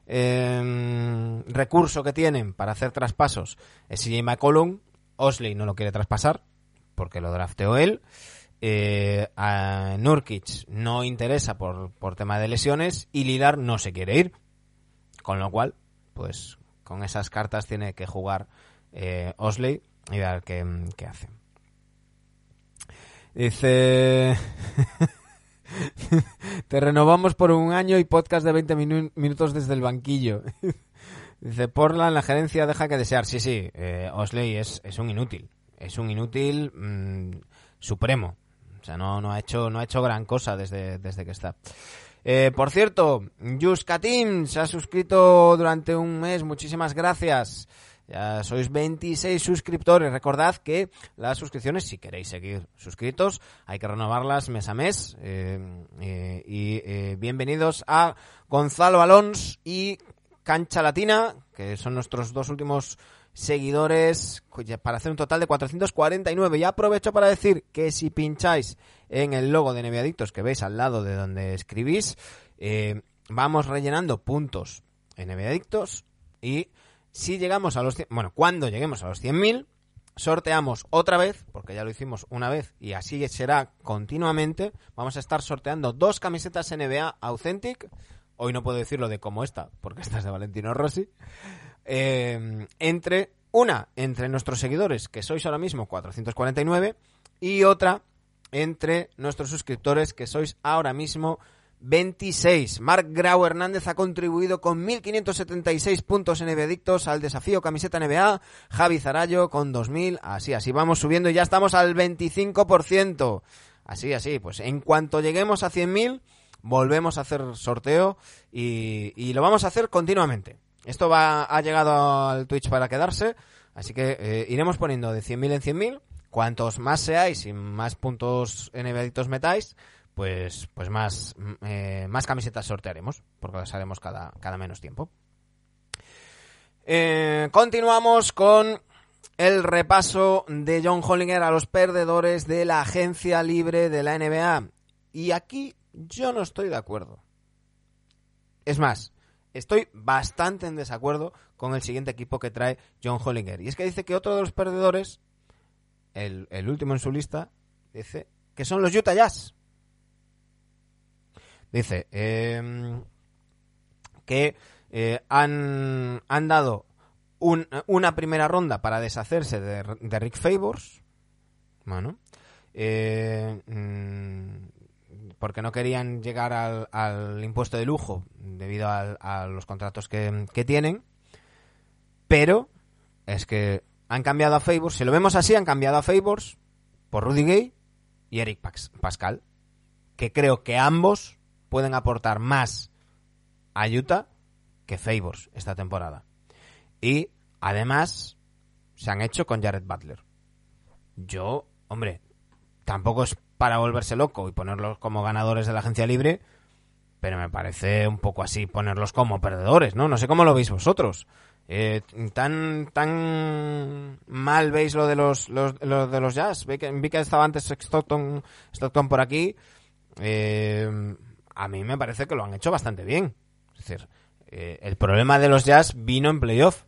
eh, recurso que tienen para hacer traspasos es CJ McCollum. Osley no lo quiere traspasar porque lo drafteó él. Eh, a Nurkic no interesa por, por tema de lesiones y Lidar no se quiere ir. Con lo cual, pues con esas cartas tiene que jugar eh, Osley y ver qué, qué hace. Dice... Te renovamos por un año y podcast de 20 minu- minutos desde el banquillo. Dice Portland, la gerencia deja que desear. Sí, sí, eh, Osley es, es un inútil. Es un inútil mm, supremo. O sea, no, no, ha hecho, no ha hecho gran cosa desde, desde que está. Eh, por cierto, Yuskatim se ha suscrito durante un mes. Muchísimas gracias. Ya sois 26 suscriptores. Recordad que las suscripciones, si queréis seguir suscritos, hay que renovarlas mes a mes. Eh, eh, y bienvenidos a Gonzalo Alons y Cancha Latina, que son nuestros dos últimos seguidores, para hacer un total de 449. Y aprovecho para decir que si pincháis en el logo de Neviadictos que veis al lado de donde escribís, eh, vamos rellenando puntos en Neviadictos y si llegamos a los 100, bueno, cuando lleguemos a los 100.000, sorteamos otra vez, porque ya lo hicimos una vez y así será continuamente, vamos a estar sorteando dos camisetas NBA Authentic, hoy no puedo decirlo de como esta, porque esta es de Valentino Rossi, eh, entre una entre nuestros seguidores, que sois ahora mismo 449, y otra entre nuestros suscriptores, que sois ahora mismo 26. Mark Grau Hernández ha contribuido con 1.576 puntos en Adictos al desafío camiseta NBA. Javi Zarallo con 2.000. Así, así vamos subiendo y ya estamos al 25%. Así, así. Pues en cuanto lleguemos a 100.000, volvemos a hacer sorteo y, y lo vamos a hacer continuamente. Esto va, ha llegado al Twitch para quedarse, así que eh, iremos poniendo de 100.000 en 100.000. Cuantos más seáis y más puntos NBAdictos metáis, pues, pues más, eh, más camisetas sortearemos, porque las haremos cada, cada menos tiempo. Eh, continuamos con el repaso de John Hollinger a los perdedores de la agencia libre de la NBA. Y aquí yo no estoy de acuerdo. Es más, estoy bastante en desacuerdo con el siguiente equipo que trae John Hollinger. Y es que dice que otro de los perdedores, el, último en su lista, dice que son los Utah Jazz. Dice eh, que eh, han, han dado un- una primera ronda para deshacerse de, Rick Favors. Eh, mm, porque no querían llegar al, al impuesto de lujo debido a los contratos que, que tienen. Pero es que han cambiado a Favors. Si lo vemos así, han cambiado a Favors por Rudy Gay y Eric Pascal. Que creo que ambos pueden aportar más a Utah que Favors esta temporada. Y además se han hecho con Jared Butler. Yo, hombre, tampoco es para volverse loco y ponerlos como ganadores de la agencia libre, pero me parece un poco así ponerlos como perdedores, ¿no? No sé cómo lo veis vosotros. Eh, tan tan mal veis lo de los, los, lo de los Jazz. Vi que, vi que estaba antes Stockton, Stockton por aquí. Eh, a mí me parece que lo han hecho bastante bien. Es decir, eh, el problema de los Jazz vino en playoff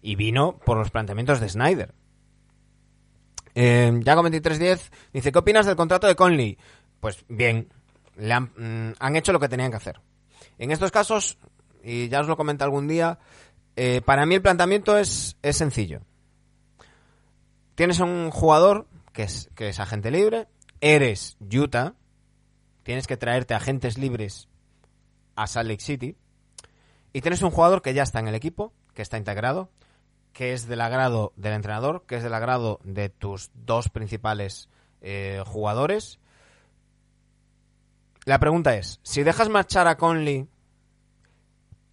y vino por los planteamientos de Snyder. Eh, Yago 2310 dice, ¿qué opinas del contrato de Conley? Pues bien, le han, mm, han hecho lo que tenían que hacer. En estos casos, y ya os lo comenté algún día, eh, para mí el planteamiento es, es sencillo. Tienes un jugador que es, que es agente libre, eres Utah, tienes que traerte agentes libres a Salt Lake City, y tienes un jugador que ya está en el equipo, que está integrado, que es del agrado del entrenador, que es del agrado de tus dos principales eh, jugadores. La pregunta es, si dejas marchar a Conley,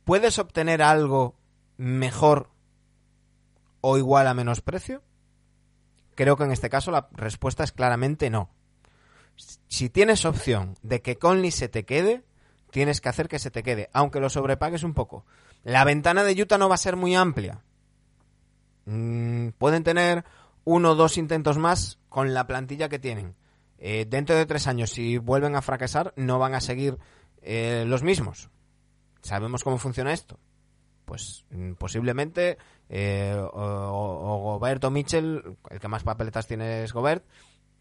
¿puedes obtener algo mejor o igual a menos precio? Creo que en este caso la respuesta es claramente no. Si tienes opción de que Conley se te quede, tienes que hacer que se te quede, aunque lo sobrepagues un poco. La ventana de Utah no va a ser muy amplia. Mm, pueden tener uno o dos intentos más con la plantilla que tienen. Eh, dentro de tres años, si vuelven a fracasar, no van a seguir eh, los mismos. ¿Sabemos cómo funciona esto? Pues mm, posiblemente eh, o, o- Gobert o Mitchell, el que más papeletas tiene es Gobert,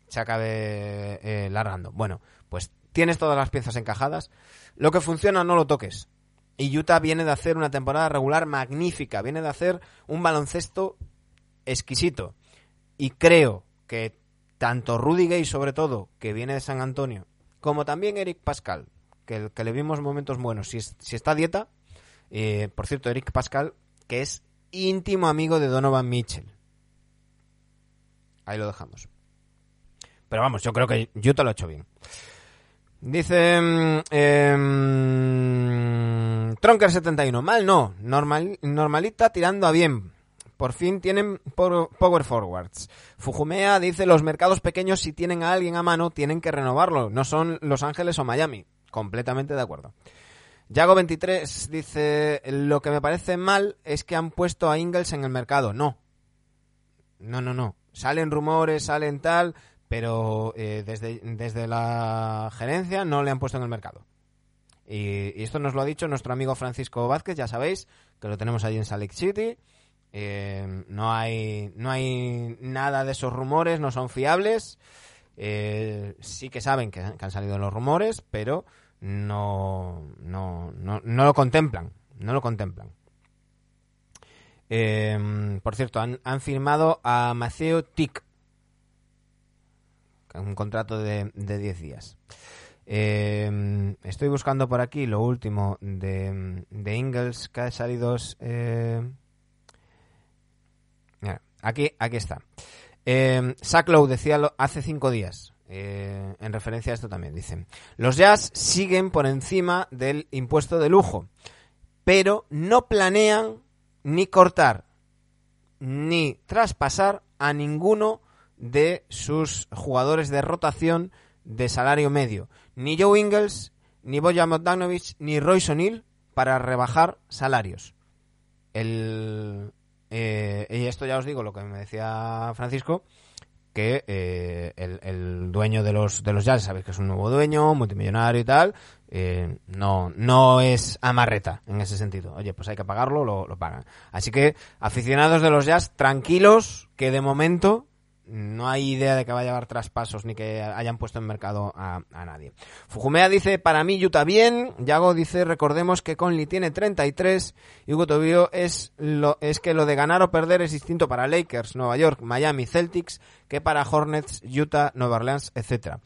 se acabe eh, largando. Bueno, pues tienes todas las piezas encajadas. Lo que funciona no lo toques. Y Utah viene de hacer una temporada regular magnífica, viene de hacer un baloncesto exquisito. Y creo que tanto Rudy Gay, sobre todo, que viene de San Antonio, como también Eric Pascal, que, que le vimos momentos buenos, si, si está dieta, eh, por cierto, Eric Pascal, que es íntimo amigo de Donovan Mitchell. Ahí lo dejamos. Pero vamos, yo creo que Utah lo ha hecho bien. Dice mm, em, Tronker71, mal no, normal, normalita tirando a bien. Por fin tienen power forwards. Fujumea dice los mercados pequeños si tienen a alguien a mano tienen que renovarlo, no son Los Ángeles o Miami. Completamente de acuerdo. Yago23 dice lo que me parece mal es que han puesto a Ingles en el mercado. No. No, no, no. Salen rumores, salen tal, pero eh, desde, desde la gerencia no le han puesto en el mercado. Y, esto nos lo ha dicho nuestro amigo Francisco Vázquez, ya sabéis, que lo tenemos allí en Salt Lake City. Eh, no hay no hay nada de esos rumores, no son fiables. Eh, sí que saben que han salido los rumores, pero no, no, no, no lo contemplan. No lo contemplan. Eh, por cierto, han, han firmado a Maceo Tic. Un contrato de, de 10 días. Eh, estoy buscando por aquí lo último de, de Ingles que ha salido. Eh, aquí, aquí está. Eh, Sacklow decía lo- hace cinco días, eh, en referencia a esto también, dicen, los jazz siguen por encima del impuesto de lujo, pero no planean ni cortar ni traspasar a ninguno de sus jugadores de rotación de salario medio. Ni Joe Ingles, ni Bojan Bogdanovic, ni Royce O'Neal para rebajar salarios. Eh, y esto ya os digo lo que me decía Francisco, que eh, el, el dueño de los de los Jazz, sabéis que es un nuevo dueño, multimillonario y tal, eh, no no es amarreta en ese sentido. Oye, pues hay que pagarlo, lo, lo pagan. Así que aficionados de los Jazz, tranquilos, que de momento no hay idea de que vaya a haber traspasos ni que hayan puesto en mercado a, nadie. Fujumea dice, para mí Utah bien. Yago dice, recordemos que Conley tiene 33 y Hugo Tobio es, lo, es que lo de ganar o perder es distinto para Lakers, Nueva York, Miami, Celtics que para Hornets, Utah, Nueva Orleans, etcétera.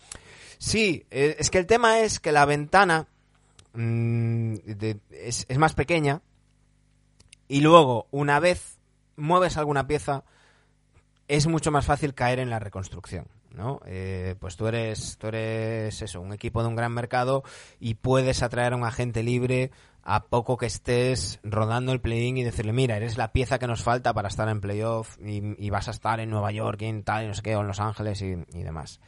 Sí, eh, es que el tema es que la ventana mm, es más pequeña y luego, una vez mueves alguna pieza, es mucho más fácil caer en la reconstrucción. ¿no? Eh, pues tú eres, tú eres eso, un equipo de un gran mercado y puedes atraer a un agente libre a poco que estés rodando el play-in y decirle, mira, eres la pieza que nos falta para estar en playoff y, y vas a estar en Nueva York y en tal, y no sé qué, o en Los Ángeles y, y demás.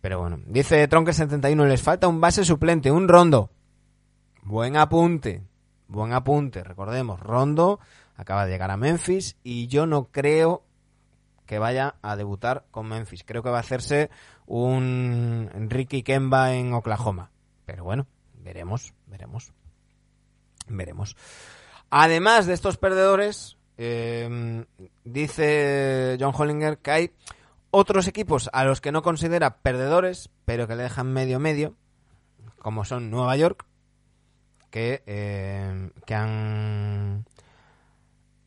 Pero bueno, dice Tronque71, les falta un base suplente, un rondo. Buen apunte, buen apunte. Recordemos, Rondo acaba de llegar a Memphis y yo no creo que vaya a debutar con Memphis. Creo que va a hacerse un Ricky Kemba en Oklahoma. Pero bueno, veremos, veremos. Veremos. Además de estos perdedores, eh, dice John Hollinger que hay otros equipos a los que no considera perdedores, pero que le dejan medio medio, como son Nueva York, que, eh, que han,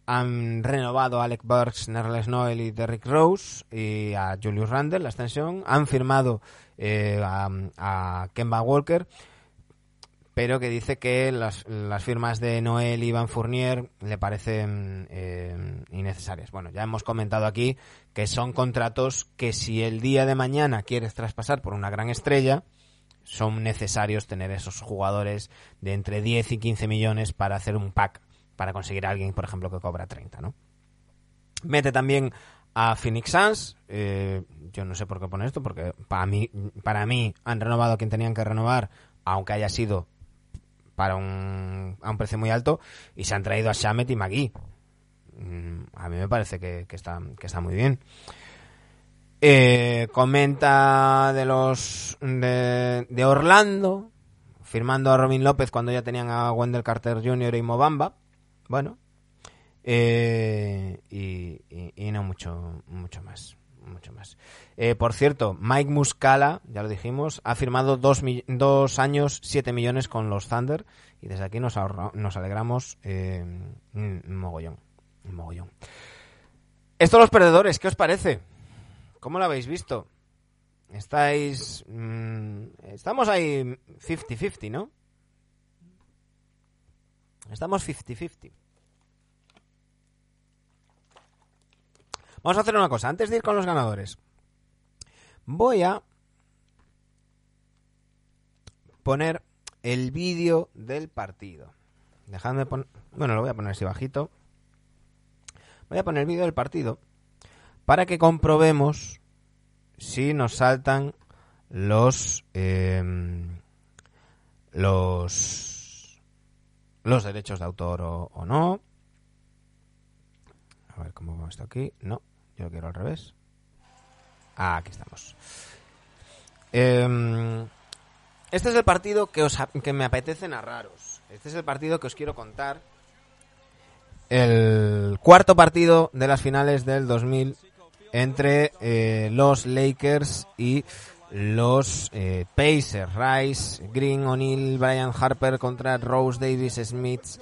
han renovado a Alec Burks, Nerles Noel y Derrick Rose y a Julius Randle, la extensión. Han firmado eh, a, a Kemba Walker, pero que dice que las, las firmas de Noel y Van Fournier le parecen eh, innecesarias. Bueno, ya hemos comentado aquí que son contratos que si el día de mañana quieres traspasar por una gran estrella, son necesarios tener esos jugadores de entre 10 y 15 millones para hacer un pack, para conseguir a alguien, por ejemplo, que cobra 30, ¿no? Mete también a Phoenix Suns, eh, yo no sé por qué pone esto, porque para mí, para mí han renovado a quien tenían que renovar, aunque haya sido para un, a un precio muy alto, y se han traído a Shamet y McGee. Mm, A mí me parece que, que está, que está muy bien. Eh, comenta de los de, de Orlando, firmando a Robin López cuando ya tenían a Wendell Carter Jr. y Mobamba. Bueno, eh, y, no mucho, mucho más. Mucho más. Eh, por cierto, Mike Muscala, ya lo dijimos, ha firmado dos, dos años, siete millones con los Thunder. Y desde aquí nos, nos alegramos eh, mogollón. Mogollón. Esto los perdedores, ¿qué os parece? ¿Cómo lo habéis visto? Estáis... mm, estamos ahí 50-50, ¿no? Estamos 50-50. Vamos a hacer una cosa. Antes de ir con los ganadores, voy a poner el vídeo del partido. Dejadme poner... Bueno, lo voy a poner así bajito. Voy a poner el vídeo del partido para que comprobemos si nos saltan los em, los los derechos de autor o, no. A ver cómo va esto aquí. No, yo lo quiero al revés. Ah, aquí estamos. Em, este es el partido que, os, que me apetece narraros. Este es el partido que os quiero contar. El cuarto partido de las finales del 2000 entre eh, los Lakers y los eh, Pacers. Rice, Green, O'Neill, Brian Harper contra Rose Davis, Smith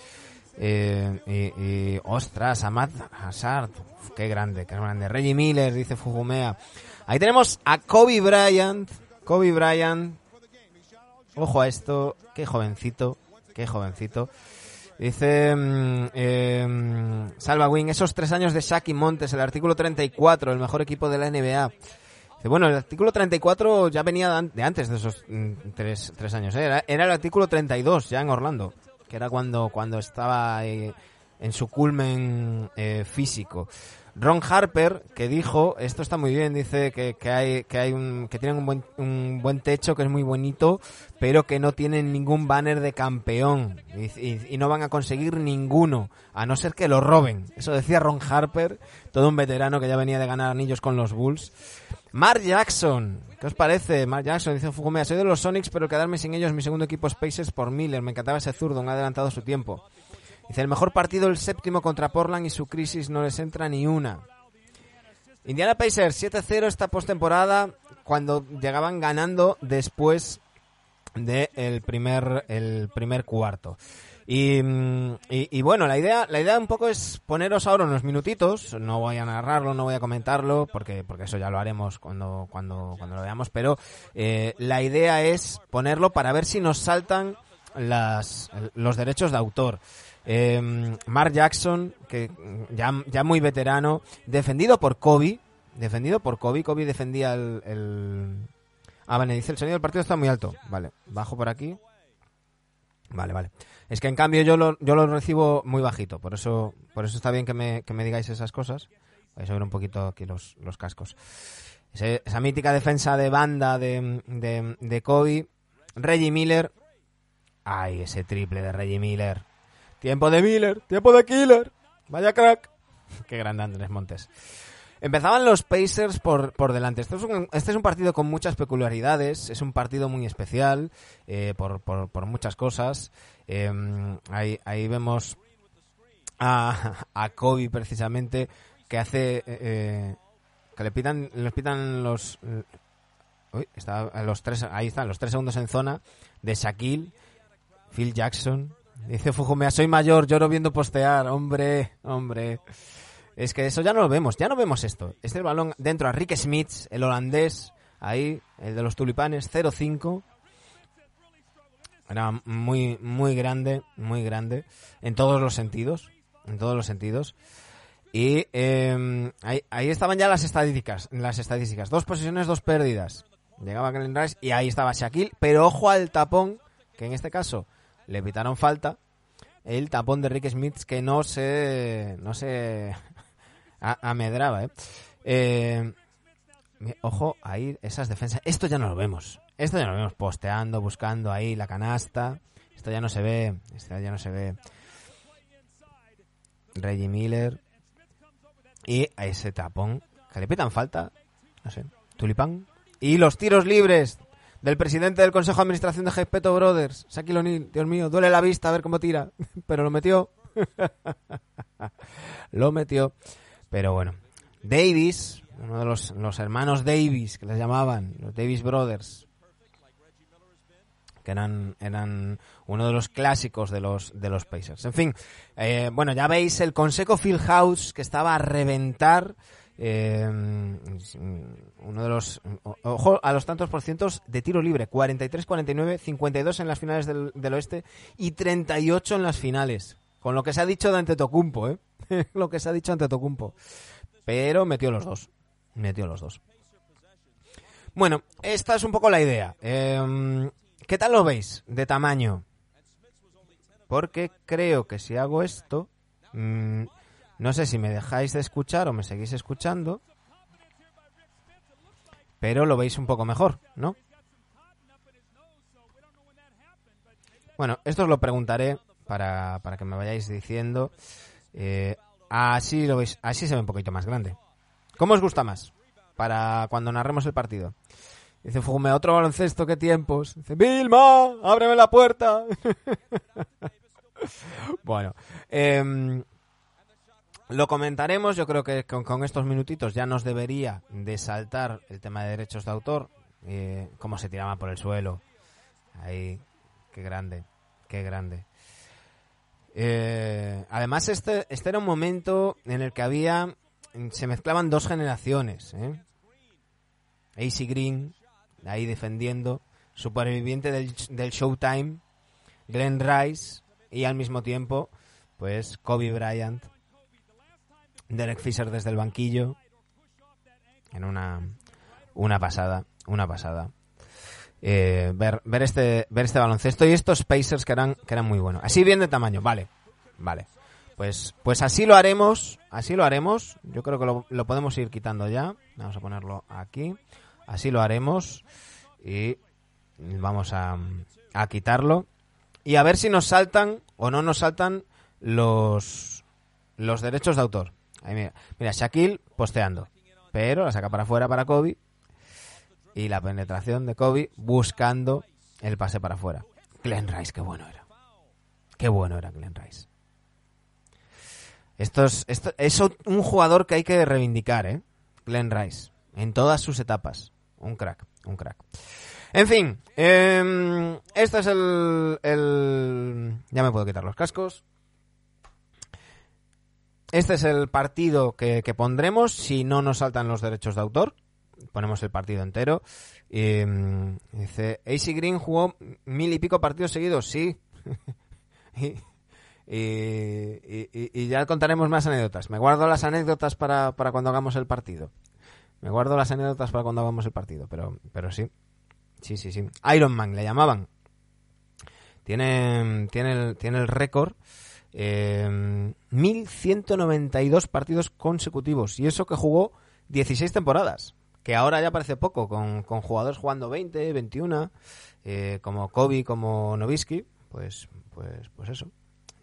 eh, y, y, ostras, Ahmad Hazard. Uf, qué grande, qué grande. Reggie Miller, dice Fujumea. Ahí tenemos a Kobe Bryant. Kobe Bryant. Ojo a esto. Qué jovencito. Qué jovencito. Dice eh, Salva Wing, esos tres años de Shaq y Montes, el artículo 34, el mejor equipo de la NBA. Bueno, el artículo 34 ya venía de an- de antes de esos mm, tres, tres años. ¿eh? Era, era el artículo 32 ya en Orlando, que era cuando, cuando estaba eh, en su culmen eh, físico. Ron Harper, que dijo, esto está muy bien, dice que, que hay, que hay un, que tienen un buen, un buen techo, que es muy bonito, pero que no tienen ningún banner de campeón y- y no van a conseguir ninguno, a no ser que lo roben. Eso decía Ron Harper, todo un veterano que ya venía de ganar anillos con los Bulls. Mark Jackson, ¿qué os parece? Mark Jackson dice Fugumea, soy de los Sonics, pero quedarme sin ellos mi segundo equipo es Pacers por Miller. Me encantaba ese zurdo, un adelantado su tiempo. Dice, el mejor partido el séptimo contra Portland y su crisis no les entra ni una. Indiana Pacers 7-0 esta postemporada cuando llegaban ganando después del primer, el primer cuarto. Y, y- bueno, la idea, la idea un poco es poneros ahora unos minutitos, no voy a narrarlo, no voy a comentarlo, porque, porque eso ya lo haremos cuando, cuando, cuando lo veamos, pero eh, la idea es ponerlo para ver si nos saltan las, los derechos de autor. Eh, Mark Jackson, que ya, ya muy veterano, defendido por Kobe, defendido por Kobe, Kobe defendía el... el... Ah, vale, dice el sonido del partido está muy alto. Vale, bajo por aquí. Vale, vale. Es que en cambio yo lo, yo lo recibo muy bajito, por eso, por eso está bien que me, que me digáis esas cosas. Voy a subir un poquito aquí los, los cascos. Esa mítica defensa de banda de, de, de Kobe. Reggie Miller. Ay, ese triple de Reggie Miller. Tiempo de Miller, tiempo de Killer. Vaya crack. Qué grande Andrés Montes. Empezaban los Pacers por, por delante. Esto es un- este es un partido con muchas peculiaridades. Es un partido muy especial eh, por, por, muchas cosas. Eh, ahí, ahí vemos a, a Kobe precisamente que hace eh, eh, que le pitan le pitan los uy, está a los tres ahí están los tres segundos en zona de Shaquille Phil Jackson dice Fujumea soy mayor lloro viendo postear hombre hombre es que eso ya no lo vemos ya no vemos esto. Este balón dentro a Rick Smith el holandés ahí el de los tulipanes 0-5 era muy muy grande muy grande en todos los sentidos en todos los sentidos. Y eh, ahí, ahí estaban ya las estadísticas las estadísticas. Dos posesiones dos pérdidas. Llegaba Glenn Rice y ahí estaba Shaquille pero ojo al tapón que en este caso le pitaron falta el tapón de Rick Smith que no se no se amedraba ¿eh? Eh, Ojo, ahí esas defensas. Esto ya no lo vemos. Esto ya no lo vemos posteando, buscando ahí la canasta. Esto ya no se ve. Esto ya no se ve. Reggie Miller. Y a ese tapón. Que le pitan falta. No sé. Tulipán. Y los tiros libres del presidente del Consejo de Administración de Gespeto Brothers. Shaquille O'Neal. Dios mío, duele la vista a ver cómo tira. Pero lo metió. lo metió. Pero bueno. Davis, uno de los, los hermanos Davis, que les llamaban, los Davis Brothers, que eran, eran uno de los clásicos de los, de los Pacers. En fin, eh, bueno, ya veis el Consejo Fieldhouse que estaba a reventar. eh, uno de los ojo a los tantos por cientos de tiro libre 43 49 52 en las finales del, del oeste y 38 en las finales con lo que se ha dicho de Antetokounmpo ¿eh? lo que se ha dicho de Antetokounmpo pero metió los dos. Metió los dos. Bueno, esta es un poco la idea. Em, ¿Qué tal lo veis de tamaño? Porque creo que si hago esto, mm, no sé si me dejáis de escuchar o me seguís escuchando, pero lo veis un poco mejor, ¿no? Bueno, esto os lo preguntaré para, para que me vayáis diciendo. Eh, así lo veis, así se ve un poquito más grande. ¿Cómo os gusta más? Para cuando narremos el partido. Dice Fume, otro baloncesto, qué tiempos. Dice, Vilma, ábreme la puerta. bueno, em, lo comentaremos. Yo creo que con, estos minutitos ya nos debería de saltar el tema de derechos de autor. eh, cómo se tiraban por el suelo. Ahí, qué grande, qué grande. Eh, además, este, este era un momento en el que había. Se mezclaban dos generaciones. ¿eh? AC Green, ahí defendiendo. Superviviente del, del Showtime. Glenn Rice. Y al mismo tiempo, pues Kobe Bryant. Derek Fisher desde el banquillo. En una. Una pasada. Una pasada. Eh, ver, ver este ver este baloncesto y estos Pacers que eran que eran muy buenos. Así bien de tamaño, vale. Vale. Pues, pues así lo haremos, así lo haremos. Yo creo que lo, podemos ir quitando ya. Vamos a ponerlo aquí. Así lo haremos y vamos a, a quitarlo y a ver si nos saltan o no nos saltan los los derechos de autor. Ahí mira, mira Shaquille posteando, pero la saca para afuera para Kobe y la penetración de Kobe buscando el pase para afuera. Glenn Rice, qué bueno era. Qué bueno era Glenn Rice. Esto es, esto es un jugador que hay que reivindicar, ¿eh? Glenn Rice. En todas sus etapas. Un crack, un crack. En fin, eh, este es el, el... Ya me puedo quitar los cascos. Este es el partido que, que pondremos si no nos saltan los derechos de autor. Ponemos el partido entero. Y, mm, dice, AC Green jugó mil y pico partidos seguidos. Sí. y, y- ya contaremos más anécdotas. Me guardo las anécdotas para, para cuando hagamos el partido. Me guardo las anécdotas para cuando hagamos el partido, pero, pero sí. Sí, sí, sí. Iron Man le llamaban. Tiene, tiene el, tiene el récord. eh, 1192 partidos consecutivos. Y eso que jugó 16 temporadas. Que ahora ya parece poco, con, con jugadores jugando 20, 21, eh, como Kobe, como Novisky. Pues, pues, pues eso.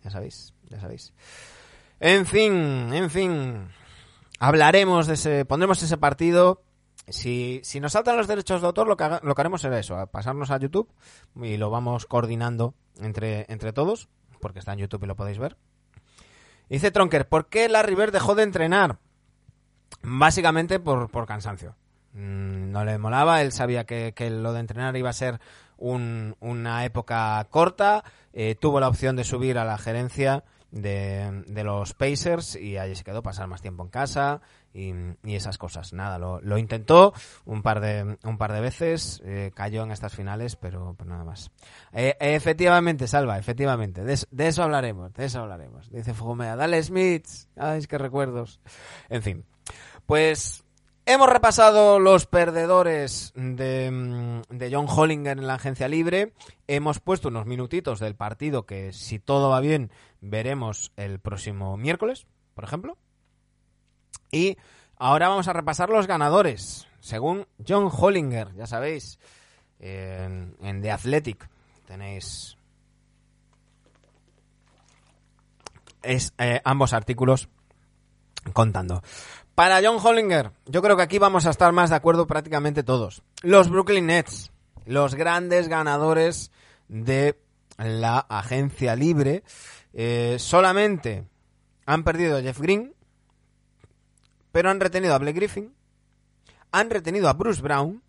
Ya sabéis, ya sabéis. En fin, en fin. Hablaremos de ese, pondremos ese partido. Si, si nos saltan los derechos de autor, lo que, lo que haremos será eso, a pasarnos a YouTube y lo vamos coordinando entre, entre todos, porque está en YouTube y lo podéis ver. Dice Tronker, ¿por qué Larry Bird dejó de entrenar? Básicamente por, por cansancio. Mm, No le molaba, él sabía que, lo de entrenar iba a ser un- una época corta, eh, tuvo la opción de subir a la gerencia de, de los Pacers y allí se quedó pasar más tiempo en casa y, esas cosas. Nada, lo, lo intentó un par de, un par de veces, eh, cayó en estas finales, pero, nada más. Eh, efectivamente, Salva, efectivamente, de, eso- hablaremos, de eso hablaremos. Dice Fugomea, dale Smiths, ay, qué recuerdos. En fin, pues hemos repasado los perdedores de, mm, de John Hollinger en la agencia libre. Hemos puesto unos minutitos del partido que, si todo va bien, veremos el próximo miércoles, por ejemplo. Y ahora vamos a repasar los ganadores. Según John Hollinger, ya sabéis, en, The Athletic tenéis es, eh, ambos artículos contando. Para John Hollinger, yo creo que aquí vamos a estar más de acuerdo prácticamente todos. Los Brooklyn Nets, los grandes ganadores de la agencia libre, eh, solamente han perdido a Jeff Green, pero han retenido a Blake Griffin, han retenido a Bruce Brown,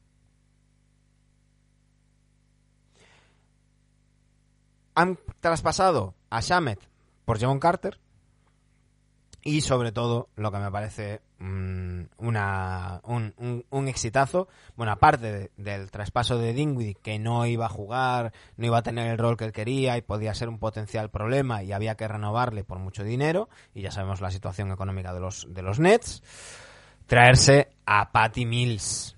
han traspasado a Shamet por Javon Carter y sobre todo lo que me parece una, un, un- un exitazo, bueno, aparte de- del traspaso de Dinwiddie que no iba a jugar, no iba a tener el rol que él quería y podía ser un potencial problema y había que renovarle por mucho dinero y ya sabemos la situación económica de los, de los Nets, traerse a Patty Mills.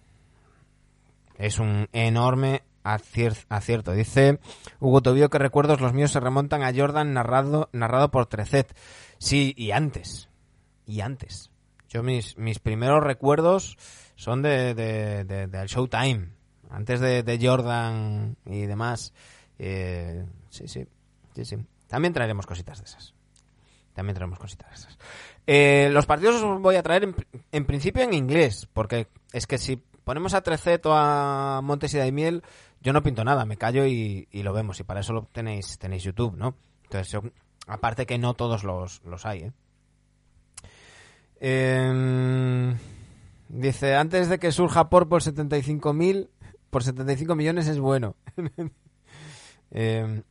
Es un enorme acier- acierto. Dice Hugo Tobío que recuerdos los míos se remontan a Jordan narrado, narrado por Trecet. Sí, y antes. Y antes. Yo mis, mis primeros recuerdos son de, de, de- del Showtime. Antes de, Jordan y demás. Eh, sí, sí, sí, sí. También traeremos cositas de esas. También traeremos cositas de esas. Eh, los partidos os voy a traer en, en principio en inglés, porque es que si ponemos a Trecet o a Montes y Daimiel, yo no pinto nada, me callo y, y lo vemos. Y para eso lo tenéis, tenéis YouTube, ¿no? Entonces, aparte que no todos los, los hay, ¿eh? Em, dice, antes de que surja por por 75.000, por 75 millones es bueno. Em,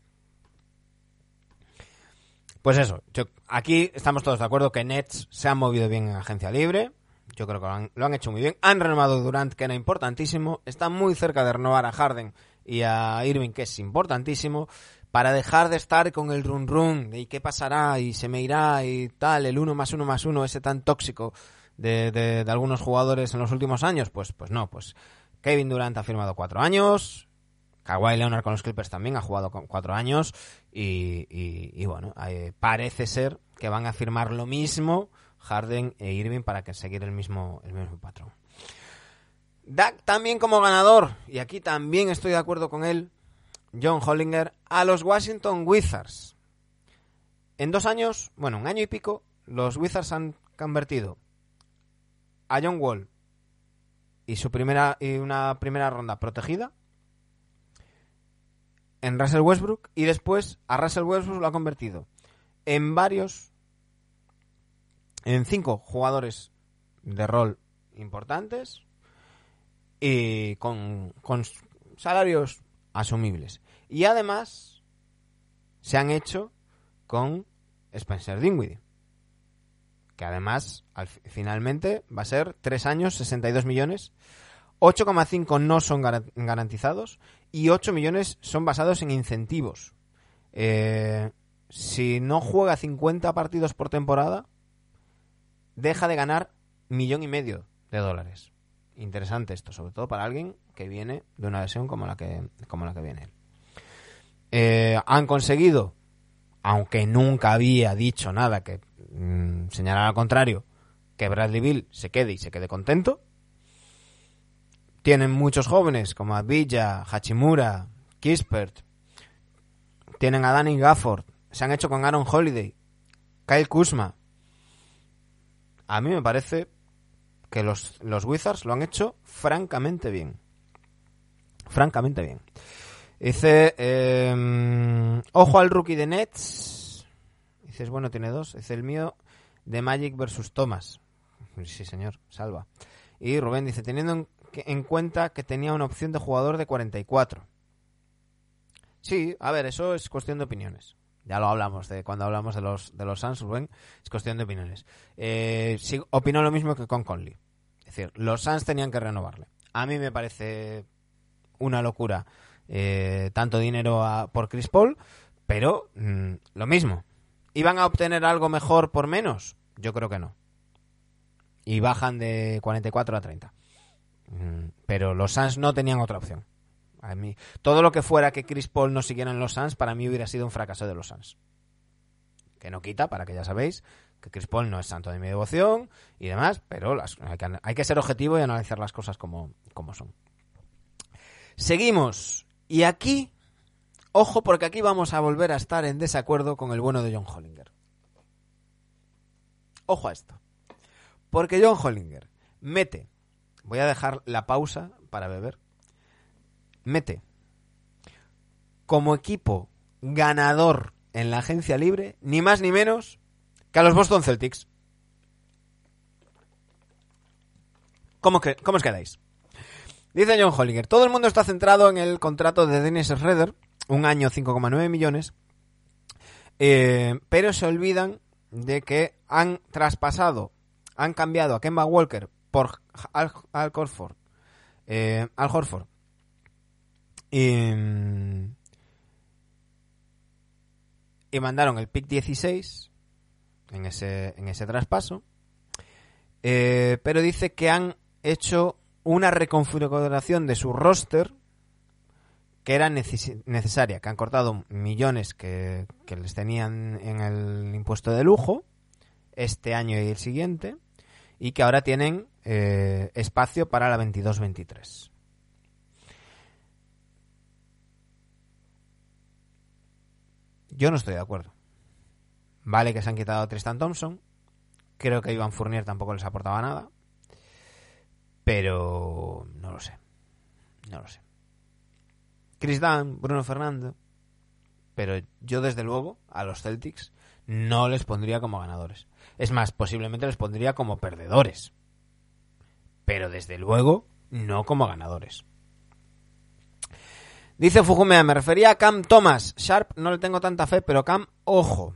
pues eso, aquí estamos todos de acuerdo que Nets se han movido bien en agencia libre. Yo creo que lo han, hecho muy bien. Han renovado Durant, que era importantísimo. Están muy cerca de renovar a Harden y a Irving, que es importantísimo. Para dejar de estar con el run run ¿y qué pasará? y se me irá y tal, el uno más uno más uno, ese tan tóxico de, de- algunos jugadores en los últimos años. Pues, pues no, pues Kevin Durant ha firmado cuatro años. Kawhi Leonard con los Clippers también ha jugado con cuatro años y, y- y bueno, eh, parece ser que van a firmar lo mismo Harden e Irving para que seguir el mismo, el mismo patrón. Dak también como ganador, y aquí también estoy de acuerdo con él, John Hollinger, a los Washington Wizards. En dos años, bueno, un año y pico, los Wizards han convertido a John Wall y su primera y una primera ronda protegida en Russell Westbrook y después a Russell Westbrook lo ha convertido en varios en cinco jugadores de rol importantes y con, con salarios asumibles. Y además se han hecho con Spencer Dinwiddie, que además al, fi- finalmente va a ser 3 años, 62 millones, 8,5 no son gara- garantizados y 8 millones son basados en incentivos. Eh, si no juega 50 partidos por temporada, deja de ganar millón y medio de dólares. Interesante esto, sobre todo para alguien que viene de una lesión como la que, como la que viene él. Eh, han conseguido, aunque nunca había dicho nada que mm, señalara al contrario, que Bradley Bill se quede y se quede contento. Tienen muchos jóvenes como Villa, Hachimura, Kispert. Tienen a Danny Gafford. Se han hecho con Aaron Holiday, Kyle Kuzma. A mí me parece que los, los Wizards lo han hecho francamente bien. Francamente bien. Dice, eh, ojo al rookie de Nets. Dices, bueno, tiene dos. Dice el mío de Magic versus Thomas. Sí, señor, salva. Y Rubén dice, teniendo en cuenta que tenía una opción de jugador de 44. Sí, a ver, eso es cuestión de opiniones. Ya lo hablamos de cuando hablamos de los de los Suns, Rubén, es cuestión de opiniones. Eh, sí, opino lo mismo que con Conley. Es decir, los Suns tenían que renovarle. A mí me parece una locura eh, tanto dinero a- por Chris Paul, pero mm, lo mismo. ¿Iban a obtener algo mejor por menos? Yo creo que no. Y bajan de 44 a 30. Mm, Pero los Suns no tenían otra opción. A mí, todo lo que fuera que Chris Paul no siguiera en los Suns, para mí hubiera sido un fracaso de los Suns. Que no quita, para que ya sabéis, que Chris Paul no es santo de mi devoción y demás, pero las- hay, que, ser objetivo y analizar las cosas como son. Seguimos. Y aquí, ojo, porque aquí vamos a volver a estar en desacuerdo con el bueno de John Hollinger. Ojo a esto. Porque John Hollinger mete, voy a dejar la pausa para beber, mete como equipo ganador en la agencia libre, ni más ni menos que a los Boston Celtics. ¿Cómo, que, cómo os quedáis? Dice John Hollinger, todo el mundo está centrado en el contrato de Dennis Schroeder, un año 5,9 millones, eh, pero se olvidan de que han traspasado, han cambiado a Kemba Walker por Al, Horford, eh, Al Horford, y, y mandaron el pick 16 en ese, en ese traspaso, eh, pero dice que han hecho una reconfiguración de su roster que era neces- necesaria, que han cortado millones que, les tenían en el impuesto de lujo este año y el siguiente y que ahora tienen eh, espacio para la 22-23. Yo no estoy de acuerdo. Vale que se han quitado a Tristan Thompson. Creo que Ivan Fournier tampoco les aportaba nada. Pero no lo sé. No lo sé. Chris Dunn, Bruno Fernando. Pero yo desde luego a los Celtics no les pondría como ganadores. Es más, posiblemente les pondría como perdedores. Pero desde luego no como ganadores. Dice Fujumea, me refería a Cam Thomas. Sharp no le tengo tanta fe, pero Cam, ojo.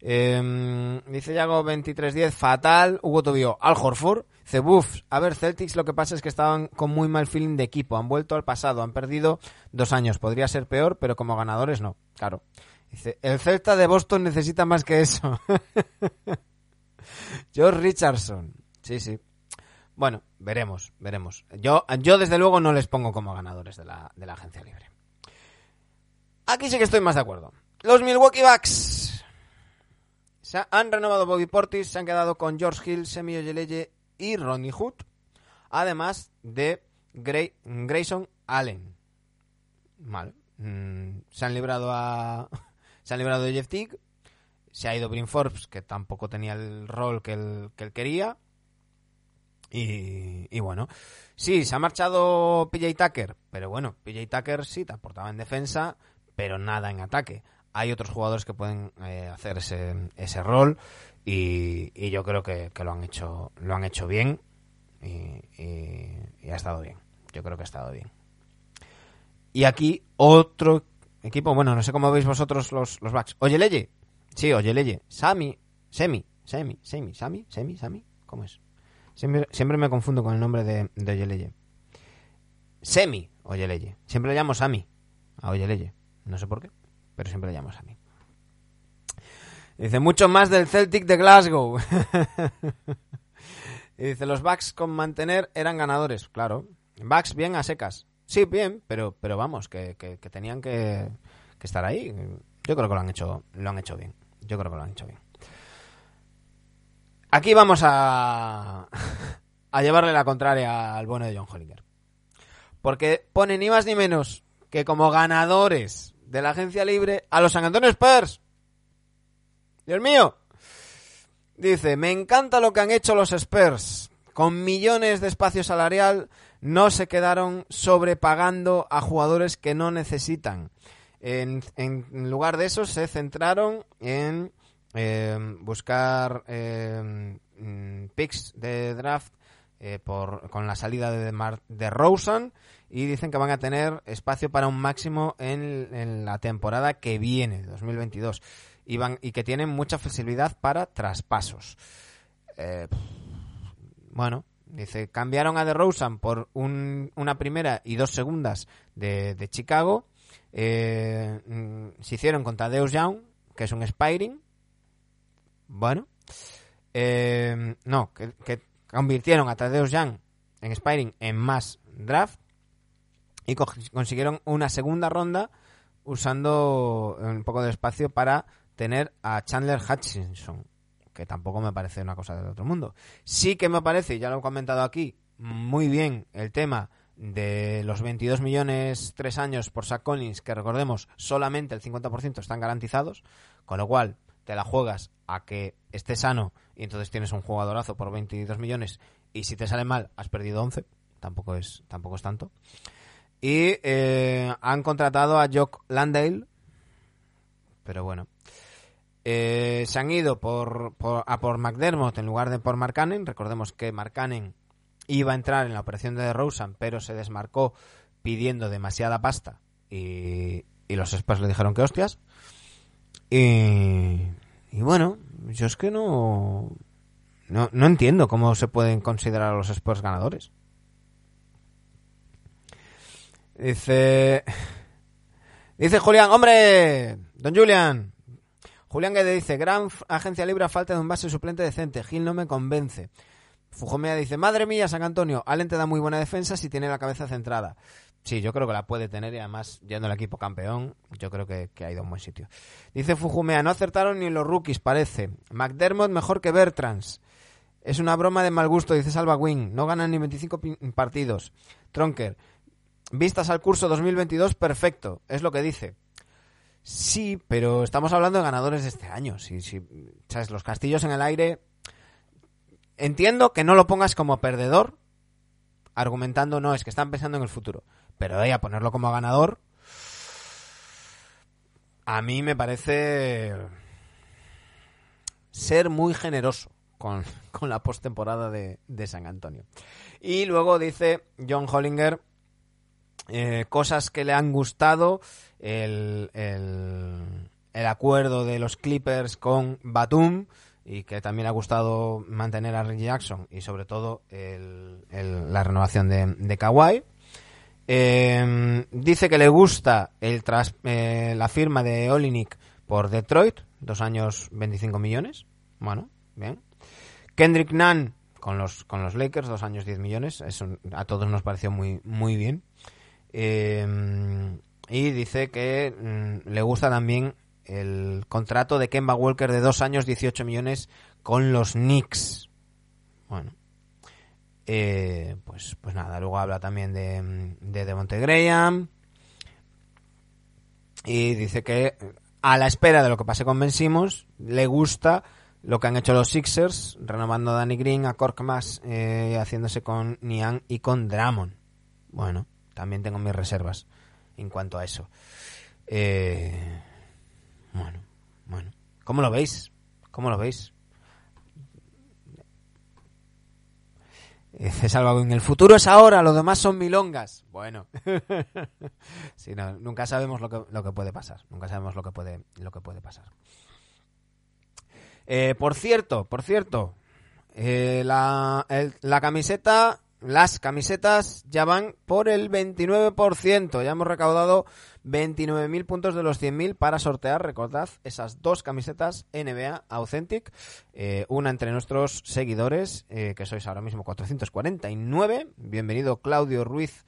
Eh, dice Yago 2310, fatal. Hugo Tobio, Al Horford. Dice, a ver, Celtics lo que pasa es que estaban con muy mal feeling de equipo. Han vuelto al pasado, han perdido dos años. Podría ser peor, pero como ganadores no. Claro. Dice, el Celta de Boston necesita más que eso. George Richardson. Sí, sí. Bueno, veremos, veremos. Yo, yo desde luego no les pongo como ganadores de la, de la agencia libre. Aquí sí que estoy más de acuerdo. Los Milwaukee Bucks han renovado Bobby Portis, se han quedado con George Hill, Semi Ojeleye y Ronnie Hood, además de Gray- Grayson Allen. Vale. Mm, se han librado a se han librado de Jeff Teague, se ha ido Brin Forbes, que tampoco tenía el rol que él, que él quería. Y, y bueno, sí, se ha marchado PJ Tucker, pero bueno, PJ Tucker sí te aportaba en defensa, pero nada en ataque. Hay otros jugadores que pueden eh, hacer ese, ese rol y, yo creo que, que lo han hecho lo han hecho bien y, ha estado bien. Yo creo que ha estado bien. Y aquí otro equipo, bueno, no sé cómo veis vosotros los, los Bucks. Oyeleye, sí, Oyeleye, Sami, Semi, Semi, Semi, Sami, Semi, Sami, ¿cómo es? Siempre, siempre me confundo con el nombre de, de Oyeleye. Semi Oyeleye. Siempre le llamo Sami a Oyeleye. No sé por qué, pero siempre le llamo Sami. Dice, mucho más del Celtic de Glasgow. y dice, los Bucks con mantener eran ganadores. Claro. Bucks bien a secas. Sí, bien, pero, pero vamos, que, que- tenían que, estar ahí. Yo creo que lo han hecho, lo han hecho bien. Yo creo que lo han hecho bien. Aquí vamos a, a llevarle la contraria al bueno de John Hollinger. Porque pone ni más ni menos que como ganadores de la agencia libre a los San Antonio Spurs. Dios mío. Dice, me encanta lo que han hecho los Spurs. Con millones de espacio salarial no se quedaron sobrepagando a jugadores que no necesitan. En, lugar de eso se centraron en eh, buscar eh, picks de draft eh, por, con la salida de, Mar Rosen y dicen que van a tener espacio para un máximo en, en la temporada que viene, 2022, y, y que tienen mucha flexibilidad para traspasos. Eh, bueno, dice, cambiaron a DeRozan por un, una primera y dos segundas de, de Chicago. Eh, mm, se hicieron con Tadeusz Young, que es un Spiring. Bueno. Eh, no, que, convirtieron a Tadeusz Young en Spiring en más draft. Y co- consiguieron una segunda ronda usando un poco de espacio para tener a Chandler Hutchinson que tampoco me parece una cosa del otro mundo. Sí que me parece, ya lo he comentado aquí, muy bien el tema de los 22 millones tres años por Zach Collins, que recordemos, solamente el 50% están garantizados, con lo cual te la juegas a que esté sano y entonces tienes un jugadorazo por 22 millones y si te sale mal has perdido 11, tampoco es, tampoco es tanto. Y eh, han contratado a Jock Landale, pero bueno, eh, se han ido por, por- a por McDermott en lugar de por Markkanen. Recordemos que Markkanen iba a entrar en la operación de Rosen, pero se desmarcó pidiendo demasiada pasta y, y los Spurs le dijeron que hostias. Y, y bueno, yo es que no, no, no entiendo cómo se pueden considerar a los Spurs ganadores. Dice, dice Julián, hombre, don Julián, Julián Guede dice, gran agencia libre falta de un base suplente decente. Gil no me convence. Fujomea dice, madre mía, San Antonio, Allen te da muy buena defensa si tiene la cabeza centrada. Sí, yo creo que la puede tener y además, yendo al equipo campeón, yo creo que, que ha ido a un buen sitio. Dice Fujumea, no acertaron ni los rookies, parece. McDermott mejor que Bertrands. Es una broma de mal gusto, dice Salva Wing. No ganan ni 25 pi- partidos. Tronker, vistas al curso 2022, perfecto. Es lo que dice. Sí, pero estamos hablando de ganadores de este año. Si, si, ¿sabes? Los castillos en el aire. Entiendo que no lo pongas como perdedor, argumentando, no, es que están pensando en el futuro. Pero ahí a ponerlo como ganador, a mí me parece ser muy generoso con, con la postemporada de, de San Antonio. Y luego dice John Hollinger eh, cosas que le han gustado, el, el, acuerdo de los Clippers con Batum y que también ha gustado mantener a Reggie Jackson y sobre todo el- la renovación de, de Kawhi. Eh, dice que le gusta el tras- eh, la firma de Olinik por Detroit, dos años 25 millones. Bueno, bien. Kendrick Nunn con los, con los Lakers, dos años 10 millones. Eso a todos nos pareció muy, muy bien. Eh, y dice que mm, le gusta también el contrato de Kemba Walker de dos años, 18 millones con los Knicks. Bueno, eh, pues, pues nada, luego habla también de, mm, de Devonte Graham y dice que a la espera de lo que pase con Ben Simmons, le gusta lo que han hecho los Sixers, renovando a Danny Green, a Korkmaz, eh, haciéndose con Niang y con Drummond. Bueno, también tengo mis reservas en cuanto a eso. Eh, bueno, bueno. ¿Cómo lo veis? ¿Cómo lo veis? Dice Salva, en el futuro es ahora, lo demás son milongas. Bueno, sí, no, nunca sabemos lo que, lo que puede pasar. Nunca sabemos lo que puede, lo que puede pasar. Eh, por cierto, por cierto, eh, la, la camiseta, las camisetas ya van por el 29%. Ya hemos recaudado 29.000 puntos de los 100.000 para sortear, recordad, esas dos camisetas NBA Authentic. eh, una entre nuestros seguidores, eh, que sois ahora mismo 449. Bienvenido Claudio Ruiz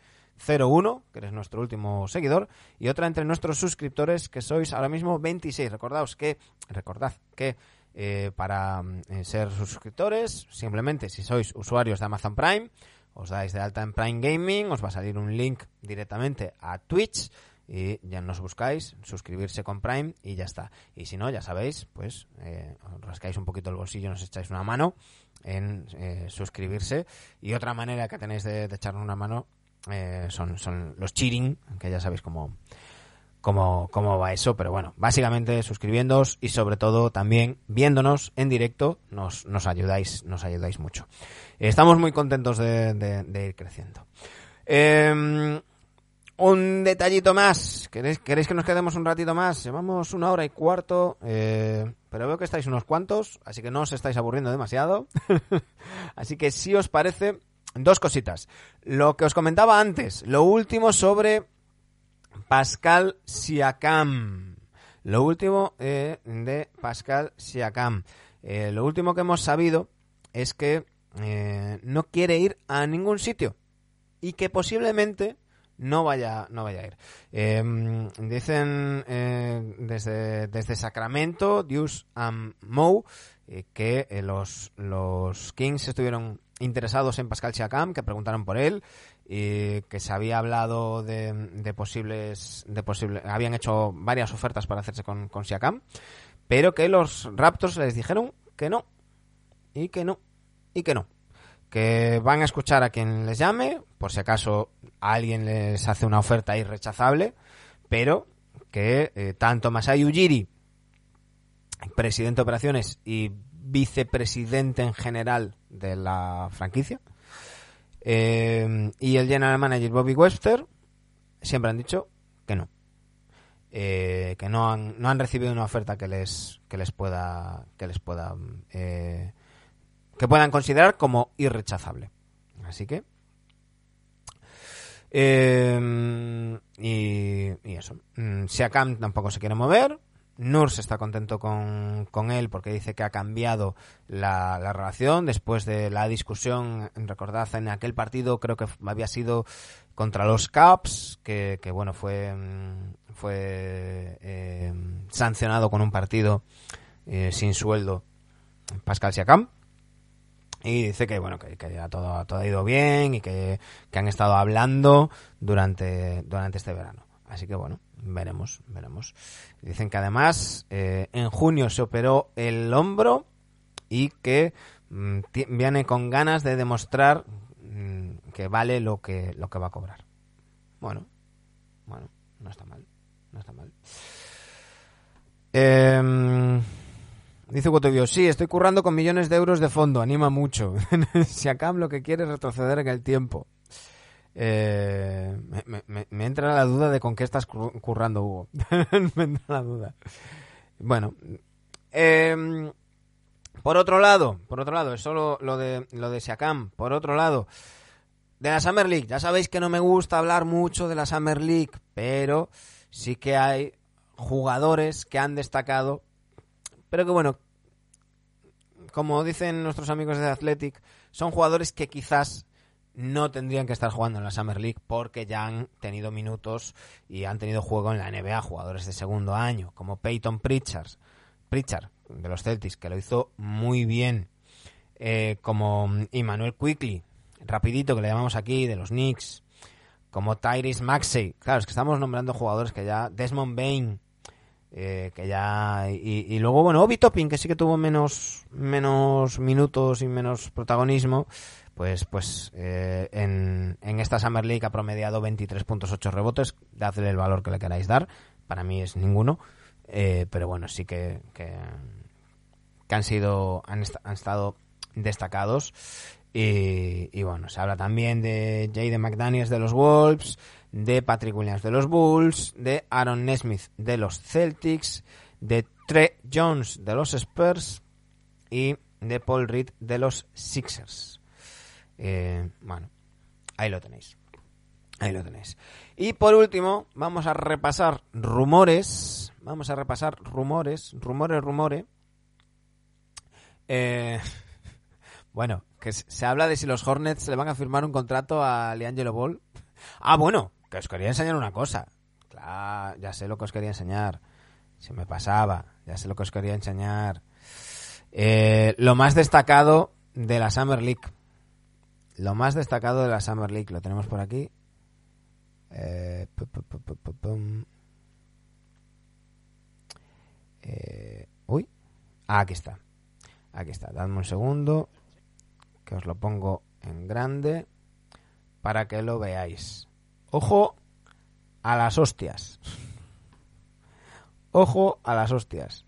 01, que eres nuestro último seguidor, y otra entre nuestros suscriptores, que sois ahora mismo 26. Recordaos que, recordad que eh, para mm, ser suscriptores, simplemente si sois usuarios de Amazon Prime, os dais de alta en Prime Gaming, os va a salir un link directamente a Twitch y ya nos buscáis, suscribirse con Prime y ya está. Y si no, ya sabéis, pues eh, os rascáis un poquito el bolsillo, nos echáis una mano en eh, suscribirse. Y otra manera que tenéis de, de echarnos una mano eh, son, son los cheating, que ya sabéis cómo, cómo, cómo va eso, pero bueno, básicamente suscribiéndoos y sobre todo también viéndonos en directo nos, nos ayudáis, nos ayudáis mucho. Estamos muy contentos de, de- de ir creciendo. Eh, un detallito más. ¿Queréis, ¿Queréis que nos quedemos un ratito más? Llevamos una hora y cuarto, eh, pero veo que estáis unos cuantos, así que no os estáis aburriendo demasiado. así que si os parece, dos cositas. Lo que os comentaba antes, lo último sobre Pascal Siakam. Lo último eh, de Pascal Siakam. Eh, lo último que hemos sabido es que eh, no quiere ir a ningún sitio y que posiblemente no vaya, no vaya a ir. Eh, dicen eh, desde, desde Sacramento, Deuce and Moe, eh, que los, los Kings estuvieron interesados en Pascal Siakam, que preguntaron por él, y que se había hablado de, de posibles, de posible, habían hecho varias ofertas para hacerse con, con pero que los Raptors les dijeron que no, y que no, y que no. Que van a escuchar a quien les llame, por si acaso alguien les hace una oferta irrechazable, pero que eh, tanto Masai Ujiri, presidente de operaciones y vicepresidente en general de la franquicia, eh, y el general manager Bobby Webster, siempre han dicho que no. Eh, que no han, no han recibido una oferta que les, que les pueda, que les pueda eh, que puedan considerar como irrechazable. Así que. eh, y, y eso. Mm, Siakam tampoco se quiere mover. Nurs está contento con, con él porque dice que ha cambiado la, la relación después de la discusión, recordad, en aquel partido creo que había sido contra los Caps, que, que bueno, fue, mm, fue eh, sancionado con un partido eh, sin sueldo Pascal Siakam. Y dice que bueno que, que ya todo, todo ha ido bien y que, que han estado hablando durante, durante este verano. Así que bueno, veremos, veremos. Dicen que además eh, en junio se operó el hombro y que mm, viene con ganas de demostrar mm, que vale lo que, lo que va a cobrar. Bueno, bueno, no está mal, no está mal. Em, Dice Guatobio, sí, estoy currando con millones de euros de fondo, anima mucho. si Acam lo que quiere es retroceder en el tiempo. Eh, me, entra la duda de con qué estás cur- currando, Hugo. me entra la duda. Bueno, em, por otro lado, por otro lado, eso lo, lo de lo de Siakam. Por otro lado, de la Summer League. Ya sabéis que no me gusta hablar mucho de la Summer League, pero sí que hay jugadores que han destacado pero que bueno, como dicen nuestros amigos de Athletic, son jugadores que quizás no tendrían que estar jugando en la Summer League porque ya han tenido minutos y han tenido juego en la NBA, jugadores de segundo año, como Peyton Pritchard, Pritchard de los Celtics, que lo hizo muy bien, eh, como Emmanuel Quickly, rapidito que le llamamos aquí, de los Knicks, como Tyrese Maxey, claro, es que estamos nombrando jugadores que ya, Desmond Bain, eh, que ya y, y luego bueno Obi Topping que sí que tuvo menos menos minutos y menos protagonismo pues pues eh, en, en esta Summer League ha promediado 23.8 rebotes. Dadle el valor que le queráis dar. Para mí es ninguno. Eh, pero bueno sí que, que, han sido han, han estado destacados. Y, y bueno, se habla también de Jaden McDaniels de los Wolves, de Patrick Williams de los Bulls, de Aaron Nesmith de los Celtics, de Trey Jones de los Spurs y de Paul Reed de los Sixers. Eh, bueno, ahí lo tenéis. Ahí lo tenéis. Y por último, vamos a repasar rumores. Vamos a repasar rumores, rumores, rumores. Eh, bueno, que se habla de si los Hornets le van a firmar un contrato a Liangelo Ball. Ah, bueno, que os quería enseñar una cosa. Claro, ya sé lo que os quería enseñar. Se me pasaba, ya sé lo que os quería enseñar. Eh, lo más destacado de la Summer League. Lo más destacado de la Summer League, lo tenemos por aquí. Eh. Eh, uy, ah, aquí está. Aquí está, dadme un segundo, que os lo pongo en grande para que lo veáis. Ojo a las hostias. Ojo a las hostias.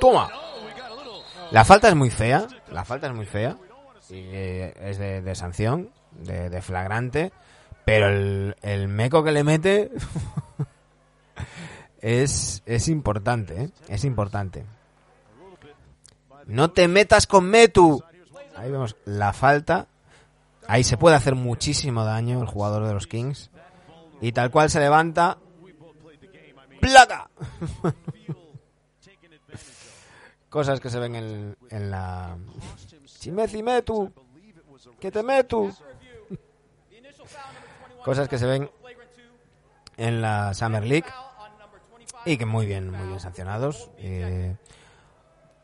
Toma. La falta es muy fea. La falta es muy fea. Y eh, es de, sanción, de, flagrante. Pero el, el meco que le mete es, es importante, ¿eh? Es importante. No te metas con Metu. Ahí vemos la falta. Ahí se puede hacer muchísimo daño el jugador de los Kings. Y tal cual se levanta. ¡Placa! Cosas que se ven en, en la... Chimeci Metu. Que te metu. Cosas que se ven en la Summer League y que muy bien, muy bien sancionados. Eh,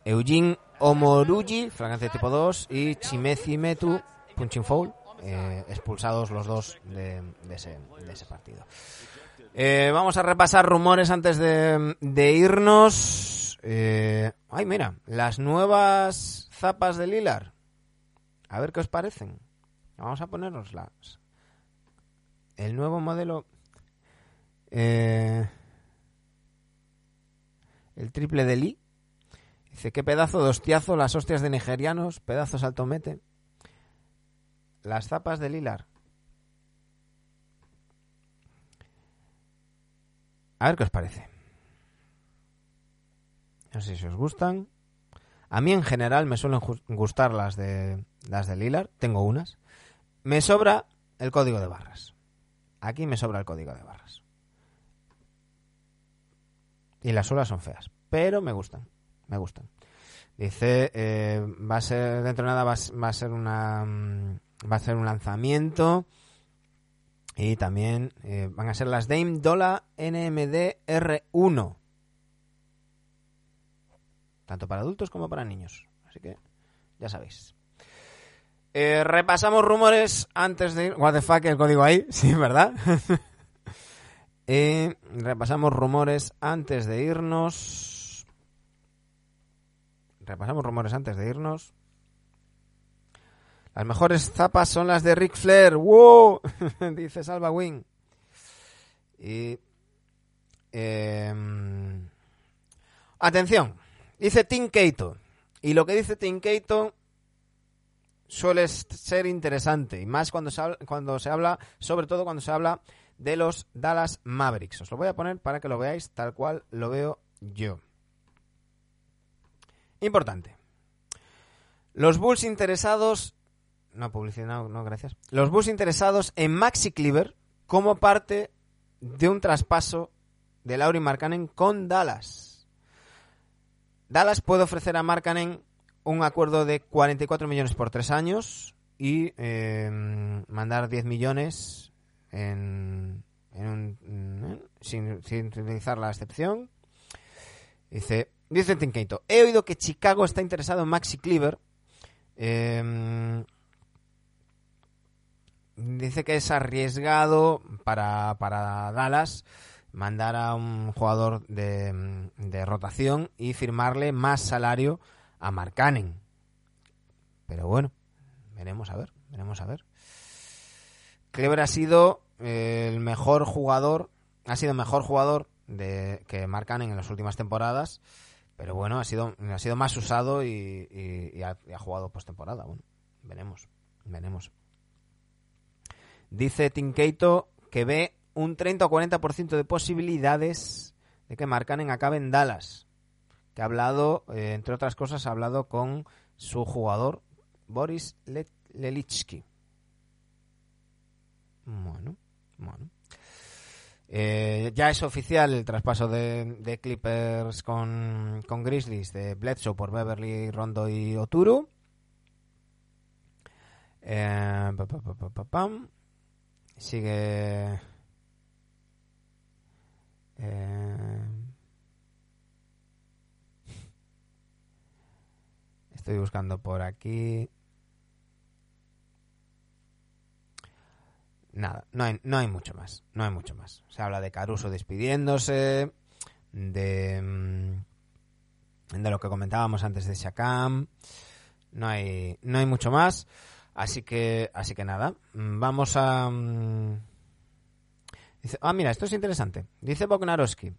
Eugene Omorugi, flagrancia tipo 2, y Chimezi Metu, punching foul, eh, expulsados los dos de, de ese, de ese partido. Eh, vamos a repasar rumores antes de, de irnos. Eh, ay, mira, las nuevas zapas de Lilar. A ver qué os parecen. Vamos a ponernoslas. El nuevo modelo. eh, el triple de Lee. Dice, qué pedazo de hostiazo, las hostias de nigerianos, pedazos al tomete. Las zapas de Lilar. A ver qué os parece. No sé si os gustan. A mí en general me suelen gustar las de las de Lilar. Tengo unas. Me sobra el código de barras. Aquí me sobra el código de barras. Y las suelas son feas. Pero me gustan. Me gustan. Dice, eh, va a ser, dentro de nada va a, s- va a ser una, mm, va a ser un lanzamiento. Y también eh, van a ser las Dame Dola NMD R1. Tanto para adultos como para niños. Así que, ya sabéis. Eh, repasamos rumores antes de ir. What the fuck, el código ahí. Sí, ¿verdad? Eh, repasamos rumores antes de irnos. Repasamos rumores antes de irnos. Las mejores zapas son las de Ric Flair. ¡Wow! Dice Salva Wing. Y. em, atención. Dice Tim Keito. Y lo que dice Tim Keito suele ser interesante. Y más cuando se, habla, cuando se habla, sobre todo cuando se habla de los Dallas Mavericks. Os lo voy a poner para que lo veáis tal cual lo veo yo. Importante. Los Bulls interesados. No, publicidad, no, gracias. Los Bulls interesados en Maxi Cleaver como parte de un traspaso de Lauri Markkanen con Dallas. Dallas puede ofrecer a Markkanen un acuerdo de 44 millones por tres años y eh, mandar 10 millones en, en un, sin, sin utilizar la excepción. Dice, dice Tinkeito, he oído que Chicago está interesado en Maxi Cleaver. Eh, dice que es arriesgado para, para Dallas mandar a un jugador de, de rotación y firmarle más salario a Markkanen. Pero bueno, veremos a ver, veremos a ver. Clever ha sido eh, el mejor jugador, ha sido mejor jugador de que Markkanen en las últimas temporadas, pero bueno, ha sido ha sido más usado y ha jugado postemporada. Bueno, veremos, veremos. Dice Tinkeito que ve un 30 o 40% de posibilidades de que Markkanen acabe en Dallas. Que ha hablado, eh, entre otras cosas, ha hablado con su jugador Boris Le- Lelichky. Bueno, bueno. Eh, ya es oficial el traspaso de, Clippers con, con Grizzlies de Bledsoe por Beverly, Rondo y Oturu. Eh. Sigue. Eh, estoy buscando por aquí. Nada, no hay, no hay mucho más. No hay mucho más. Se habla de Caruso despidiéndose, de, mm, de lo que comentábamos antes de Shakam. No hay, no hay mucho más. Así que, así que nada. Mm, Vamos a. ah, mira, esto es interesante. Dice Bognarowski.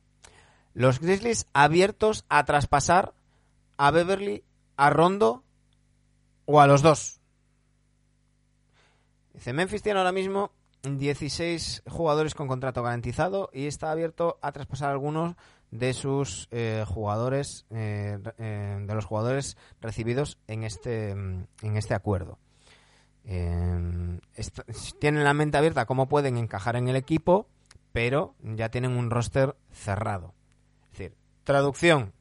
Los Grizzlies abiertos a traspasar a Beverly, a Rondo o a los dos. Dice, Memphis tiene ahora mismo 16 jugadores con contrato garantizado y está abierto a traspasar algunos de sus eh, jugadores, eh, eh, de los jugadores recibidos en este, en este acuerdo. Est- tienen la mente abierta cómo pueden encajar en el equipo, pero ya tienen un roster cerrado. Es decir, traducción.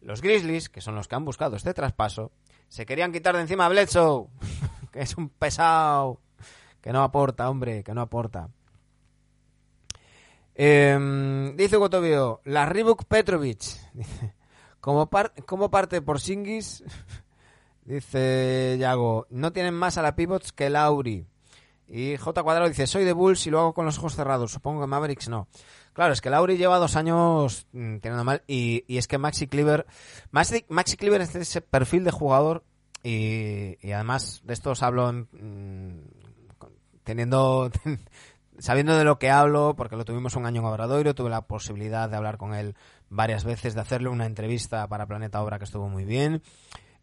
Los Grizzlies, que son los que han buscado este traspaso, se querían quitar de encima a Bledsoe, que es un pesado, que no aporta, hombre, que no aporta. Eh, dice Gotovio, la Reebok Petrovic, dice, como, como parte por Singis, dice Yago, no tienen más a la pivots que Lauri. Y J Cuadrado dice, soy de Bulls y lo hago con los ojos cerrados. Supongo que Mavericks no. Claro, es que Lauri lleva dos años mm, teniendo mal. Y, y es que Maxi Cleaver... Maxi, Maxi Cleaver es ese perfil de jugador. Y, y además de esto os hablo mm, con- teniendo... sabiendo de lo que hablo, porque lo tuvimos un año en Obradoiro, tuve la posibilidad de hablar con él varias veces, de hacerle una entrevista para Planeta Obra que estuvo muy bien.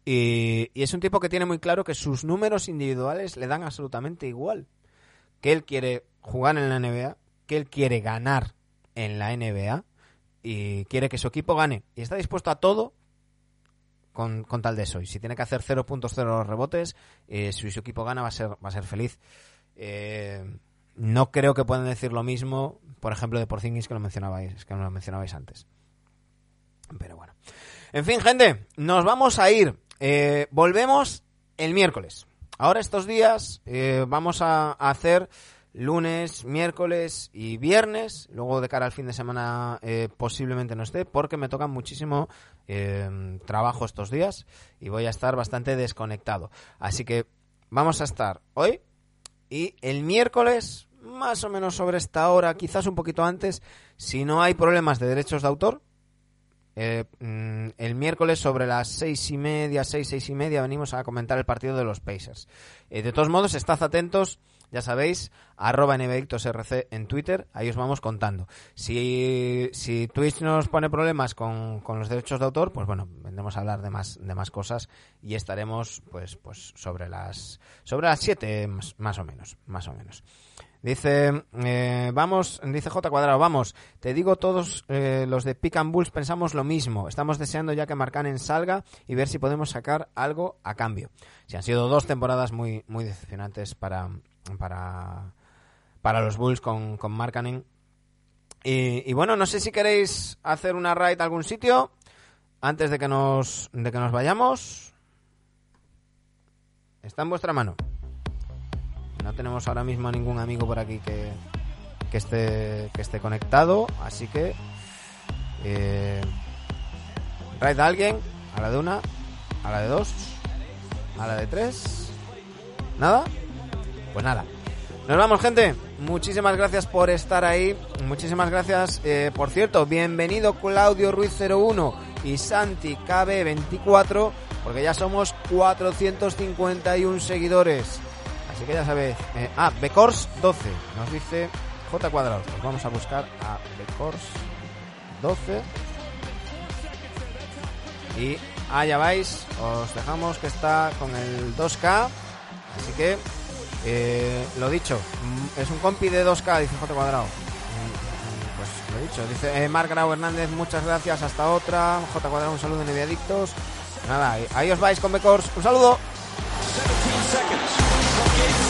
Y, y es un tipo que tiene muy claro que sus números individuales le dan absolutamente igual. Que él quiere jugar en la NBA, que él quiere ganar en la NBA y quiere que su equipo gane. Y está dispuesto a todo con, con tal de eso. Y si tiene que hacer 0.0 rebotes, eh, si su equipo gana va a ser, va a ser feliz. Eh, no creo que puedan decir lo mismo, por ejemplo, de Porzingis que lo mencionabais, que lo mencionabais antes. Pero bueno. En fin, gente, nos vamos a ir. Eh, volvemos el miércoles. Ahora estos días eh, vamos a, hacer lunes, miércoles y viernes. Luego de cara al fin de semana eh, posiblemente no esté porque me toca muchísimo eh, trabajo estos días y voy a estar bastante desconectado. Así que vamos a estar hoy y el miércoles más o menos sobre esta hora, quizás un poquito antes, si no hay problemas de derechos de autor, eh, mm, el miércoles sobre las seis y media, seis, seis y media, venimos a comentar el partido de los Pacers. Eh, de todos modos, estad atentos, ya sabéis, arroba NBDictosRC en Twitter, ahí os vamos contando. Si, si Twitch nos pone problemas con, con los derechos de autor, pues bueno, vendremos a hablar de más, de más cosas y estaremos pues, pues sobre las sobre las 7 más, más o menos, más o menos. Dice, eh, vamos, dice J cuadrado, vamos, te digo todos eh, los de Pick and Bulls pensamos lo mismo. Estamos deseando ya que Marcanen salga y ver si podemos sacar algo a cambio. Si han sido dos temporadas muy, muy decepcionantes para, para, para los Bulls con, con Markkanen Y, y bueno, no sé si queréis hacer una raid a algún sitio antes de que nos, de que nos vayamos. Está en vuestra mano. No tenemos ahora mismo ningún amigo por aquí que, que esté que esté conectado, así que eh, raid a alguien, a la de una, a la de dos, a la de tres. ¿Nada? Pues nada. Nos vamos, gente. Muchísimas gracias por estar ahí. Muchísimas gracias. Eh, por cierto, bienvenido Claudio Ruiz 01 y Santi KB24, porque ya somos 451 seguidores. Así que ya sabéis. Eh, ah, Becors 12. Nos dice J cuadrado. Pues vamos a buscar a Becors 12. Y allá vais. Os dejamos que está con el 2K. Así que, eh, lo dicho, mm, es un compi de 2K, dice J cuadrado. Mm, Pues lo dicho, dice eh, Marc Grau Hernández, muchas gracias, hasta otra. J cuadrado, un saludo, Neviadictos. Nada, ahí- ahí os vais con Becors. Un saludo. 17 seconds. It's